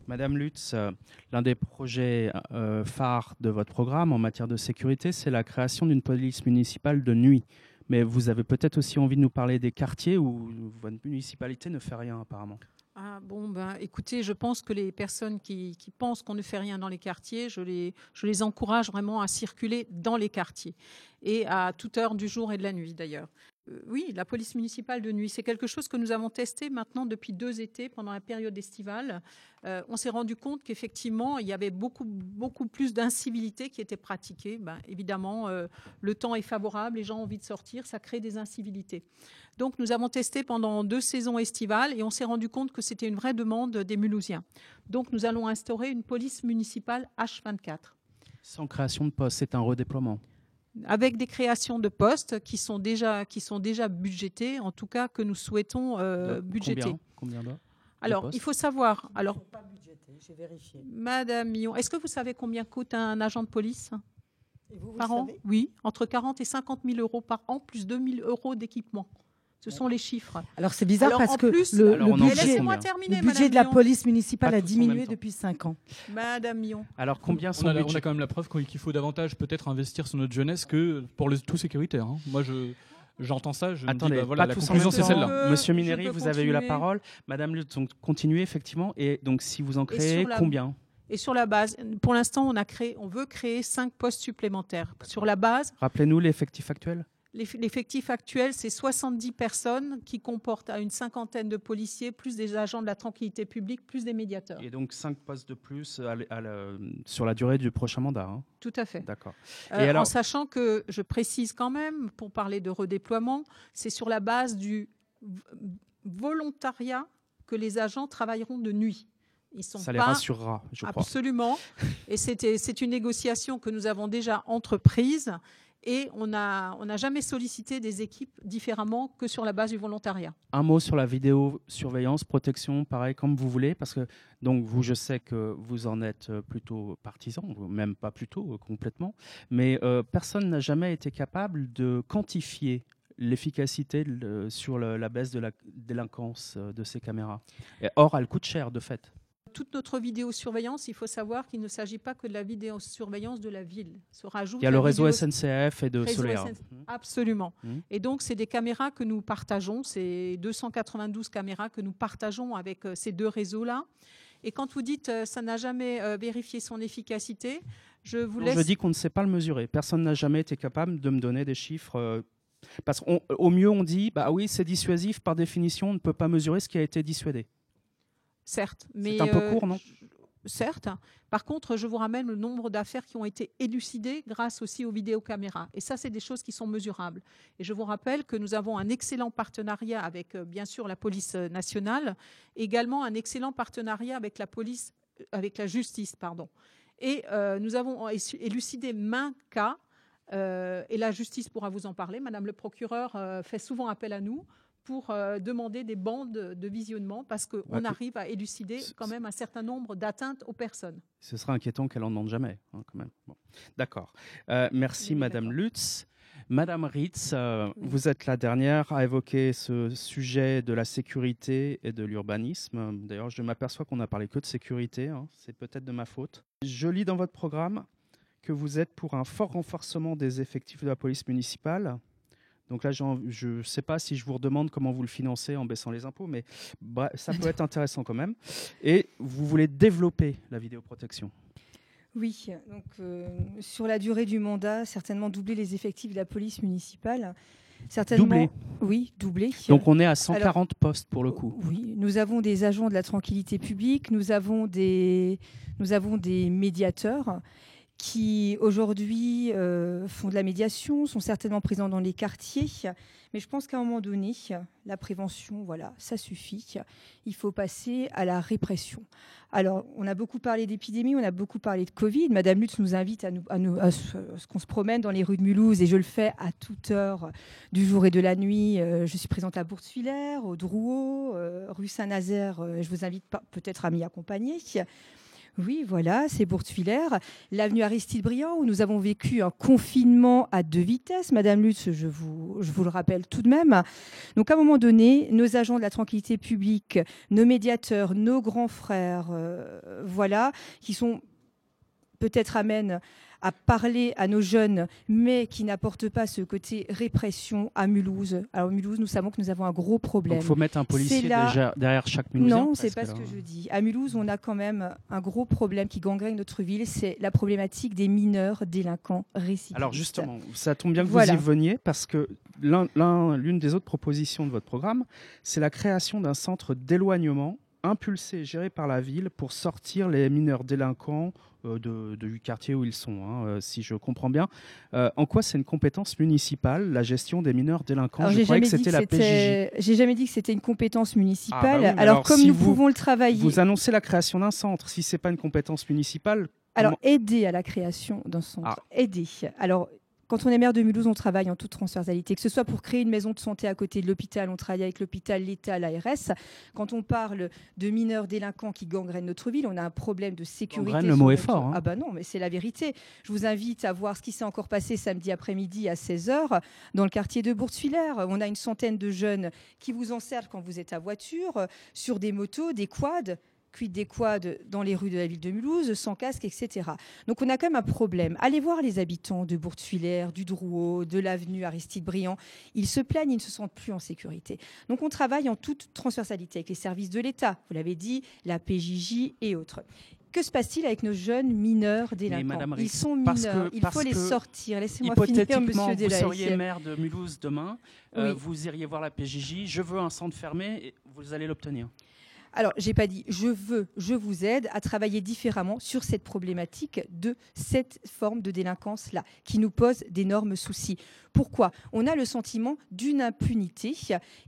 Madame Lutz, euh, l'un des projets euh, phares de votre programme en matière de sécurité, c'est la création d'une police municipale de nuit. Mais vous avez peut-être aussi envie de nous parler des quartiers où votre municipalité ne fait rien apparemment. Ah, bon, ben, écoutez, je pense que les personnes qui, pensent qu'on ne fait rien dans les quartiers, je les, je les encourage vraiment à circuler dans les quartiers et à toute heure du jour et de la nuit d'ailleurs. Euh, oui, la police municipale de nuit, c'est quelque chose que nous avons testé maintenant depuis deux étés pendant la période estivale. Euh, on s'est rendu compte qu'effectivement, il y avait beaucoup, beaucoup plus d'incivilité qui était pratiquée. Ben, évidemment, euh, le temps est favorable, les gens ont envie de sortir, ça crée des incivilités. Donc, nous avons testé pendant deux saisons estivales et on s'est rendu compte que c'était une vraie demande des Mulhousiens. Donc, nous allons instaurer une police municipale H24. Sans création de poste, c'est un redéploiement avec des créations de postes qui sont déjà, qui sont déjà budgétés, en tout cas que nous souhaitons euh, budgéter. Combien, Alors, il faut savoir. Alors, pas j'ai vérifié. Madame Millon, est-ce que vous savez combien coûte un agent de police? Par an? Oui, entre 40 et 50 000 euros par an, plus 2 000 euros d'équipement. Ce sont les chiffres. Alors c'est bizarre parce que le, budget, de la police municipale a diminué depuis 5 ans. Madame Mion. Alors combien on a, on a, quand même la preuve qu'il faut davantage peut-être investir sur notre jeunesse que pour le tout sécuritaire. Hein. Moi je j'entends ça, je Attendez, dis, bah, voilà, la conclusion c'est celle-là. Monsieur Mineri, vous avez eu la parole. Madame Lutz, donc continuez effectivement. Et donc si vous en créez, combien? Et sur la base, pour l'instant, on a créé, on veut créer 5 postes supplémentaires. Sur la base. Rappelez-nous l'effectif actuel. L'effectif actuel, c'est 70 personnes qui comportent à une cinquantaine de policiers, plus des agents de la tranquillité publique, plus des médiateurs. Et donc 5 postes de plus sur la durée du prochain mandat. Hein. Tout à fait. D'accord. Euh, en sachant que, je précise quand même, pour parler de redéploiement, c'est sur la base du volontariat que les agents travailleront de nuit. Ils sont Ça les rassurera, je crois. Absolument. (laughs) Et c'est une négociation que nous avons déjà entreprise et on n'a on jamais sollicité des équipes différemment que sur la base du volontariat. Un mot sur la vidéosurveillance, protection, pareil, comme vous voulez, parce que donc vous, je sais que vous en êtes plutôt partisan, même pas plutôt, complètement, mais euh, personne n'a jamais été capable de quantifier l'efficacité sur la baisse de la délinquance euh, de ces caméras. Or, elle coûte cher, de fait toute notre vidéosurveillance, il faut savoir qu'il ne s'agit pas que de la vidéosurveillance de la ville. Se rajoute il y a le réseau SNCF et de Solaire. Mmh. Absolument. Mmh. Et donc, c'est des caméras que nous partageons. C'est 292 caméras que nous partageons avec euh, ces deux réseaux-là. Et quand vous dites euh, ça n'a jamais euh, vérifié son efficacité, je vous laisse. Je dis qu'on ne sait pas le mesurer. Personne n'a jamais été capable de me donner des chiffres. parce qu'au mieux, on dit, bah oui, c'est dissuasif par définition, on ne peut pas mesurer ce qui a été dissuadé certes. Mais c'est un peu euh, court, non? Certes. Par contre, je vous ramène le nombre d'affaires qui ont été élucidées grâce aussi aux vidéocaméras. Et ça, c'est des choses qui sont mesurables. Et je vous rappelle que nous avons un excellent partenariat avec, euh, bien sûr, la police nationale, également un excellent partenariat avec la police, euh, avec la justice, pardon. Et nous avons élucidé main cas. et la justice pourra vous en parler. Madame le procureur fait souvent appel à nous pour euh, demander des bandes de visionnement parce qu'on bah, arrive à élucider quand même un certain nombre d'atteintes aux personnes. Ce sera inquiétant qu'elle en demande jamais, hein, quand même. D'accord. Euh, merci, Madame Lutz. Madame Ritz, euh, vous êtes la dernière à évoquer ce sujet de la sécurité et de l'urbanisme. D'ailleurs, je m'aperçois qu'on n'a parlé que de sécurité. Hein. C'est peut-être de ma faute. Je lis dans votre programme que vous êtes pour un fort renforcement des effectifs de la police municipale donc là, je ne sais pas si je vous redemande comment vous le financez en baissant les impôts, mais ça peut être intéressant quand même. Et vous voulez développer la vidéoprotection? Oui, donc euh, sur la durée du mandat, certainement doubler les effectifs de la police municipale. Certainement, doubler? Oui, doubler. Donc on est à 140 postes pour le coup. Oui, nous avons des agents de la tranquillité publique, nous avons des, nous avons des médiateurs qui aujourd'hui euh, font de la médiation, sont certainement présents dans les quartiers. Mais je pense qu'à un moment donné, la prévention, voilà, ça suffit. Il faut passer à la répression. Alors, on a beaucoup parlé d'épidémie, on a beaucoup parlé de Covid. Madame Lutz nous invite à, ce, qu'on se promène dans les rues de Mulhouse et je le fais à toute heure du jour et de la nuit. Euh, je suis présente à Bourse-Filaire, au Drouot, euh, rue Saint-Nazaire. je vous invite peut-être à m'y accompagner. Oui, voilà, c'est Bourtefillère. L'avenue Aristide-Briand, où nous avons vécu un confinement à deux vitesses. Madame Lutz, je vous, je vous le rappelle tout de même. Donc, à un moment donné, nos agents de la tranquillité publique, nos médiateurs, nos grands frères, euh, voilà, qui sont peut-être amènent à parler à nos jeunes, mais qui n'apportent pas ce côté répression à Mulhouse. Alors Mulhouse, nous savons que nous avons un gros problème. Il faut mettre un policier derrière chaque Mulhouse. Non, c'est pas ce que je dis. À Mulhouse, on a quand même un gros problème qui gangrène notre ville, c'est la problématique des mineurs délinquants récidivistes. Alors justement, ça tombe bien que vous y veniez parce que l'une des autres propositions de votre programme, c'est la création d'un centre d'éloignement impulsé et géré par la ville pour sortir les mineurs délinquants euh, de, du quartier où ils sont, hein, euh, si je comprends bien. Euh, en quoi c'est une compétence municipale, la gestion des mineurs délinquants? Je croyais que c'était la PJJ. J'ai jamais dit que c'était une compétence municipale. Ah bah alors, comme nous pouvons le travailler. Vous annoncez la création d'un centre. Si c'est pas une compétence municipale, alors, aider à la création d'un centre. Ah. Aider. Alors, quand on est maire de Mulhouse, on travaille en toute transversalité. Que ce soit pour créer une maison de santé à côté de l'hôpital, on travaille avec l'hôpital, l'État, l'ARS. Quand on parle de mineurs délinquants qui gangrènent notre ville, on a un problème de sécurité. Gangrène, le mot est fort. Hein. Ah bah non, mais c'est la vérité. Je vous invite à voir ce qui s'est encore passé samedi après-midi à 16h dans le quartier de Bourse-Filaire. On a une centaine de jeunes qui vous encerclent quand vous êtes à voiture, sur des motos, des quads quid des quads dans les rues de la ville de Mulhouse, sans casque, etc. Donc on a quand même un problème. Allez voir les habitants de Bourtefillère, du Drouot, de l'avenue Aristide-Briand. Ils se plaignent, ils ne se sentent plus en sécurité. Donc on travaille en toute transversalité avec les services de l'État, vous l'avez dit, la PJJ et autres. Que se passe-t-il avec nos jeunes mineurs délinquants Ils sont mineurs, il faut les sortir. Laissez-moi finir, Monsieur Vous seriez maire de Mulhouse demain, euh, vous iriez voir la PJJ, je veux un centre fermé, et vous allez l'obtenir. Alors, j'ai pas dit je veux, je vous aide à travailler différemment sur cette problématique de cette forme de délinquance-là, qui nous pose d'énormes soucis. Pourquoi? On a le sentiment d'une impunité,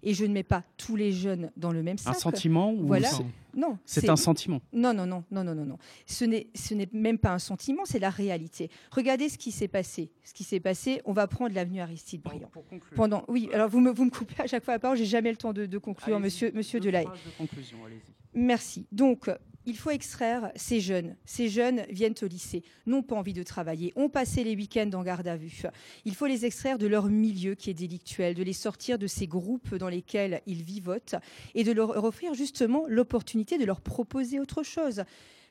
et je ne mets pas tous les jeunes dans le même sac. Un sentiment ou voilà. Non, c'est un sentiment? Non, non, non, non, non, non, non. Ce n'est, ce n'est même pas un sentiment, c'est la réalité. Regardez ce qui s'est passé. Ce qui s'est passé, on va prendre l'avenue Aristide Briand. Pour. Pendant, oui, alors vous me, vous me coupez à chaque fois la parole, j'ai jamais le temps de, conclure, Monsieur, Monsieur Delahaye. Merci. Donc, il faut extraire ces jeunes. Ces jeunes viennent au lycée, n'ont pas envie de travailler, ont passé les week-ends en garde à vue. Il faut les extraire de leur milieu qui est délictuel, de les sortir de ces groupes dans lesquels ils vivotent et de leur offrir justement l'opportunité de leur proposer autre chose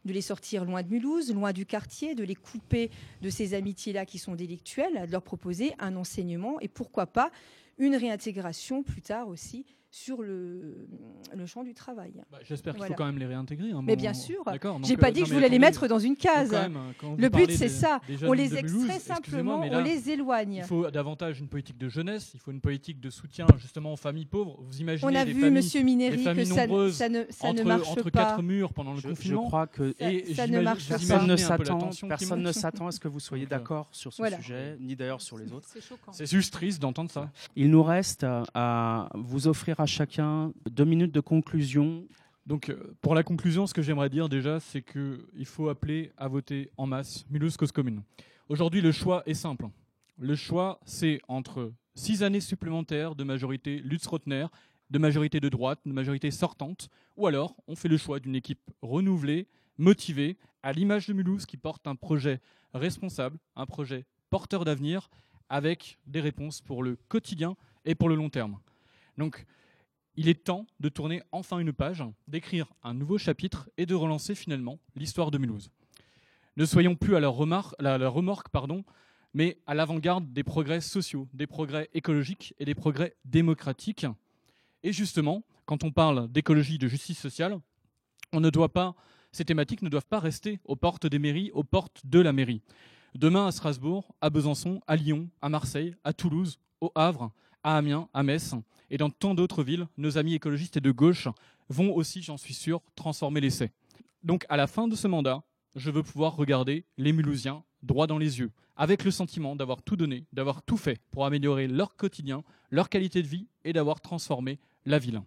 de les sortir loin de Mulhouse, loin du quartier, de les couper de ces amitiés-là qui sont délictuelles, de leur proposer un enseignement et pourquoi pas une réintégration plus tard aussi sur le, le champ du travail. Bah, j'espère qu'il faut quand même les réintégrer. Hein, mais bien sûr. J'ai pas dit que je voulais les mettre dans une case. le but, c'est ça. on les extrait simplement, on les éloigne. Il faut davantage une politique de jeunesse. Il faut une politique de soutien justement aux familles pauvres. Vous imaginez On a vu, Monsieur Minéry, que ça, ça, ne, ça entre, ne marche entre pas. quatre murs pendant le confinement. Je crois que ça, ne marche pas. Personne ne s'attend. Personne ne s'attend à ce que vous soyez d'accord sur ce sujet, ni d'ailleurs sur les autres. C'est juste triste d'entendre ça. Il nous reste à vous offrir chacun deux minutes de conclusion. Donc, euh, pour la conclusion, ce que j'aimerais dire déjà, c'est qu'il faut appeler à voter en masse Mulhouse Cause Commune. Aujourd'hui, le choix est simple. Le choix, c'est entre six années supplémentaires de majorité Lutz-Rotner, de majorité de droite, de majorité sortante, ou alors on fait le choix d'une équipe renouvelée, motivée, à l'image de Mulhouse, qui porte un projet responsable, un projet porteur d'avenir, avec des réponses pour le quotidien et pour le long terme. Donc, il est temps de tourner enfin une page, d'écrire un nouveau chapitre et de relancer finalement l'histoire de Mulhouse. Ne soyons plus à la, remorque, pardon, mais à l'avant-garde des progrès sociaux, des progrès écologiques et des progrès démocratiques. Et justement, quand on parle d'écologie, de justice sociale, on ne doit pas, ces thématiques ne doivent pas rester aux portes des mairies, aux portes de la mairie. Demain à Strasbourg, à Besançon, à Lyon, à Marseille, à Toulouse, au Havre, à Amiens, à Metz et dans tant d'autres villes, nos amis écologistes et de gauche vont aussi, j'en suis sûr, transformer l'essai. Donc à la fin de ce mandat, je veux pouvoir regarder les Mulhousiens droit dans les yeux, avec le sentiment d'avoir tout donné, d'avoir tout fait pour améliorer leur quotidien, leur qualité de vie et d'avoir transformé la ville.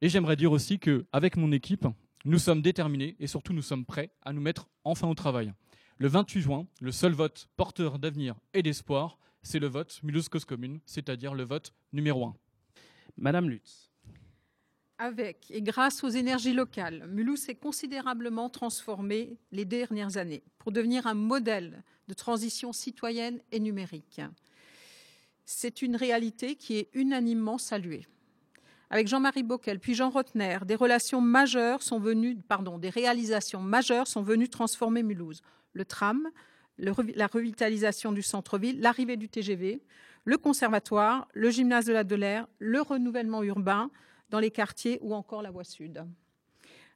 Et j'aimerais dire aussi qu'avec mon équipe, nous sommes déterminés et surtout nous sommes prêts à nous mettre enfin au travail. Le 28 juin, le seul vote porteur d'avenir et d'espoir, c'est le vote Mulhouse Cause Commune, c'est-à-dire le vote numéro un. Madame Lutz. Avec et grâce aux énergies locales, Mulhouse s'est considérablement transformé les dernières années pour devenir un modèle de transition citoyenne et numérique. C'est une réalité qui est unanimement saluée. Avec Jean-Marie Bockel puis Jean Rotner, des relations majeures sont venues, pardon, des réalisations majeures sont venues transformer Mulhouse. Le tram, la revitalisation du centre-ville, l'arrivée du TGV, le conservatoire, le gymnase de la Delaire, le renouvellement urbain dans les quartiers ou encore la voie sud.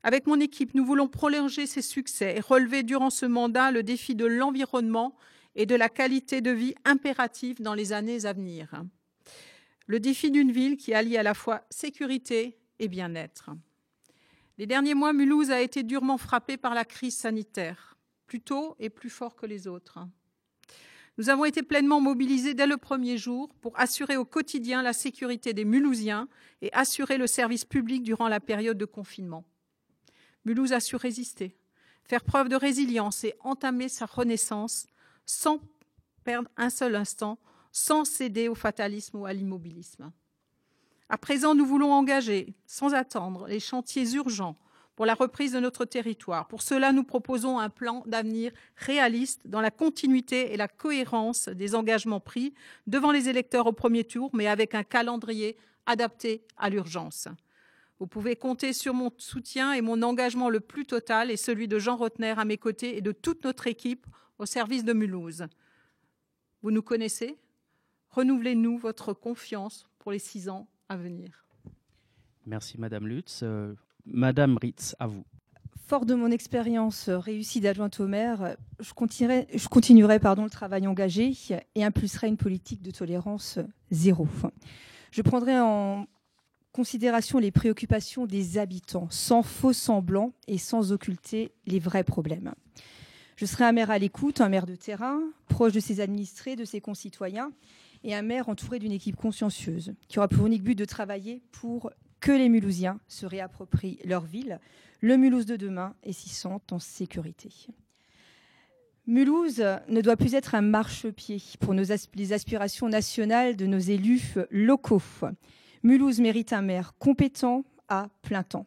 Avec mon équipe, nous voulons prolonger ces succès et relever durant ce mandat le défi de l'environnement et de la qualité de vie impérative dans les années à venir. Le défi d'une ville qui allie à la fois sécurité et bien-être. Les derniers mois, Mulhouse a été durement frappée par la crise sanitaire plus tôt et plus fort que les autres. Nous avons été pleinement mobilisés dès le premier jour pour assurer au quotidien la sécurité des Mulhousiens et assurer le service public durant la période de confinement. Mulhouse a su résister, faire preuve de résilience et entamer sa renaissance sans perdre un seul instant, sans céder au fatalisme ou à l'immobilisme. À présent, nous voulons engager, sans attendre, les chantiers urgents pour la reprise de notre territoire. Pour cela, nous proposons un plan d'avenir réaliste dans la continuité et la cohérence des engagements pris devant les électeurs au premier tour, mais avec un calendrier adapté à l'urgence. Vous pouvez compter sur mon soutien et mon engagement le plus total et celui de Jean Rotner à mes côtés et de toute notre équipe au service de Mulhouse. Vous nous connaissez? Renouvelez-nous votre confiance pour les six ans à venir. Merci Madame Lutz. Euh, Madame Ritz, à vous. Fort de mon expérience réussie d'adjointe au maire, je continuerai, je continuerai pardon, le travail engagé et impulserai une politique de tolérance zéro. Je prendrai en considération les préoccupations des habitants, sans faux semblants et sans occulter les vrais problèmes. Je serai un maire à l'écoute, un maire de terrain, proche de ses administrés, de ses concitoyens, et un maire entouré d'une équipe consciencieuse, qui aura pour unique but de travailler pour que les Mulhousiens se réapproprient leur ville, le Mulhouse de demain, et s'y sentent en sécurité. Mulhouse ne doit plus être un marchepied pour les aspirations nationales de nos élus locaux. Mulhouse mérite un maire compétent à plein temps.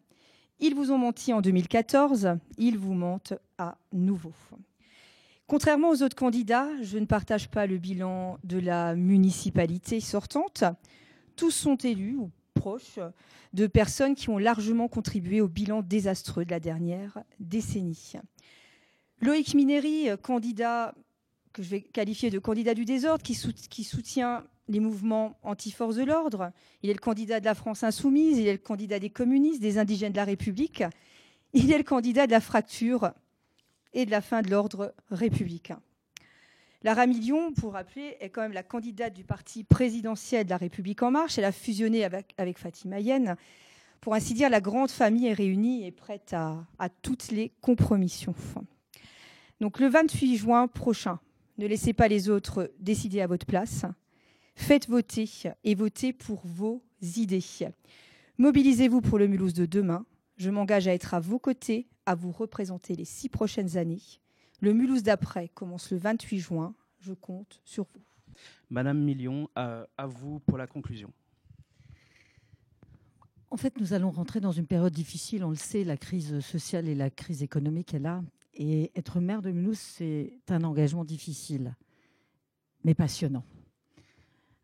Ils vous ont menti en 2014, ils vous mentent à nouveau. Contrairement aux autres candidats, je ne partage pas le bilan de la municipalité sortante. Tous sont élus ou proches de personnes qui ont largement contribué au bilan désastreux de la dernière décennie. Loïc Minéry, candidat que je vais qualifier de candidat du désordre, qui, soutient les mouvements anti-force de l'ordre. Il est le candidat de la France insoumise, il est le candidat des communistes, des indigènes de la République. Il est le candidat de la fracture et de la fin de l'ordre républicain. Lara Million, pour rappeler, est quand même la candidate du parti présidentiel de la République en marche. Elle a fusionné avec, Fatima Yen. Pour ainsi dire, la grande famille est réunie et prête à, à toutes les compromissions. Donc le 28 juin prochain, ne laissez pas les autres décider à votre place. Faites voter et votez pour vos idées. Mobilisez-vous pour le Mulhouse de demain. Je m'engage à être à vos côtés, à vous représenter les six prochaines années. Le Mulhouse d'après commence le 28 juin. Je compte sur vous. Madame Million, à, vous pour la conclusion. En fait, nous allons rentrer dans une période difficile. On le sait, la crise sociale et la crise économique est là. Et être maire de Mulhouse, c'est un engagement difficile, mais passionnant.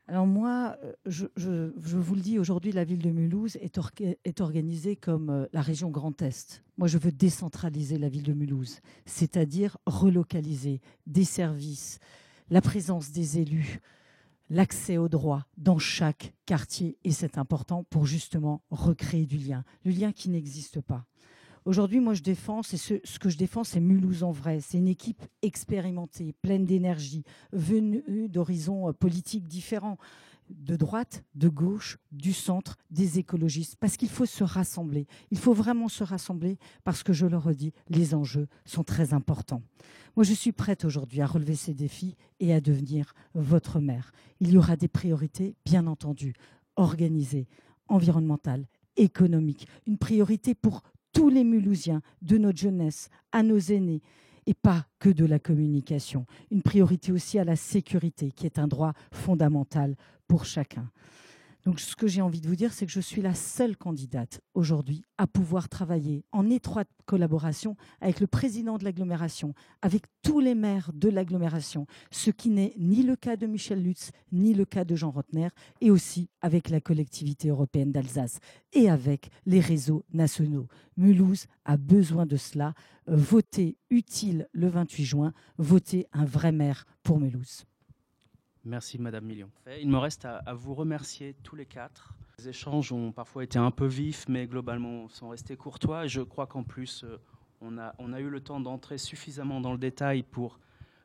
Alors moi, euh, je, vous le dis, aujourd'hui, la ville de Mulhouse est, est, organisée comme euh, la région Grand Est. Moi, je veux décentraliser la ville de Mulhouse, c'est-à-dire relocaliser des services, la présence des élus, l'accès aux droits dans chaque quartier. Et c'est important pour justement recréer du lien, le lien qui n'existe pas. Aujourd'hui, moi, je défends, c'est ce, que je défends, c'est Mulhouse en vrai. C'est une équipe expérimentée, pleine d'énergie, venue d'horizons euh, politiques différents, de droite, de gauche, du centre, des écologistes, parce qu'il faut se rassembler. Il faut vraiment se rassembler parce que, je le redis, les enjeux sont très importants. Moi, je suis prête aujourd'hui à relever ces défis et à devenir votre maire. Il y aura des priorités, bien entendu, organisées, environnementales, économiques, une priorité pour tous les Mulhousiens, de notre jeunesse à nos aînés, et pas que de la communication. Une priorité aussi à la sécurité, qui est un droit fondamental pour chacun. Donc ce que j'ai envie de vous dire, c'est que je suis la seule candidate aujourd'hui à pouvoir travailler en étroite collaboration avec le président de l'agglomération, avec tous les maires de l'agglomération, ce qui n'est ni le cas de Michel Lutz, ni le cas de Jean Rotner, et aussi avec la collectivité européenne d'Alsace et avec les réseaux nationaux. Mulhouse a besoin de cela. Votez utile le 28 juin, votez un vrai maire pour Mulhouse. Merci Madame Million. Il me reste à, vous remercier tous les quatre. Les échanges ont parfois été un peu vifs, mais globalement sont restés courtois. Je crois qu'en plus, euh, on a, on a eu le temps d'entrer suffisamment dans le détail pour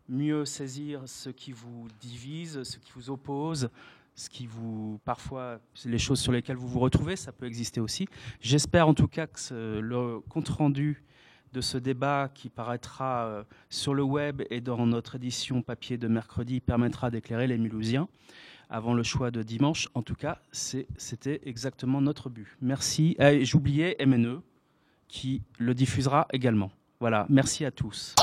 mieux saisir ce qui vous divise, ce qui vous oppose, ce qui vous, parfois, les choses sur lesquelles vous vous retrouvez, ça peut exister aussi. J'espère en tout cas que le compte rendu de ce débat qui paraîtra euh, sur le web et dans notre édition papier de mercredi permettra d'éclairer les Mulhousiens avant le choix de dimanche. En tout cas, c'était exactement notre but. Merci. J'oubliais MNE qui le diffusera également. Voilà, merci à tous.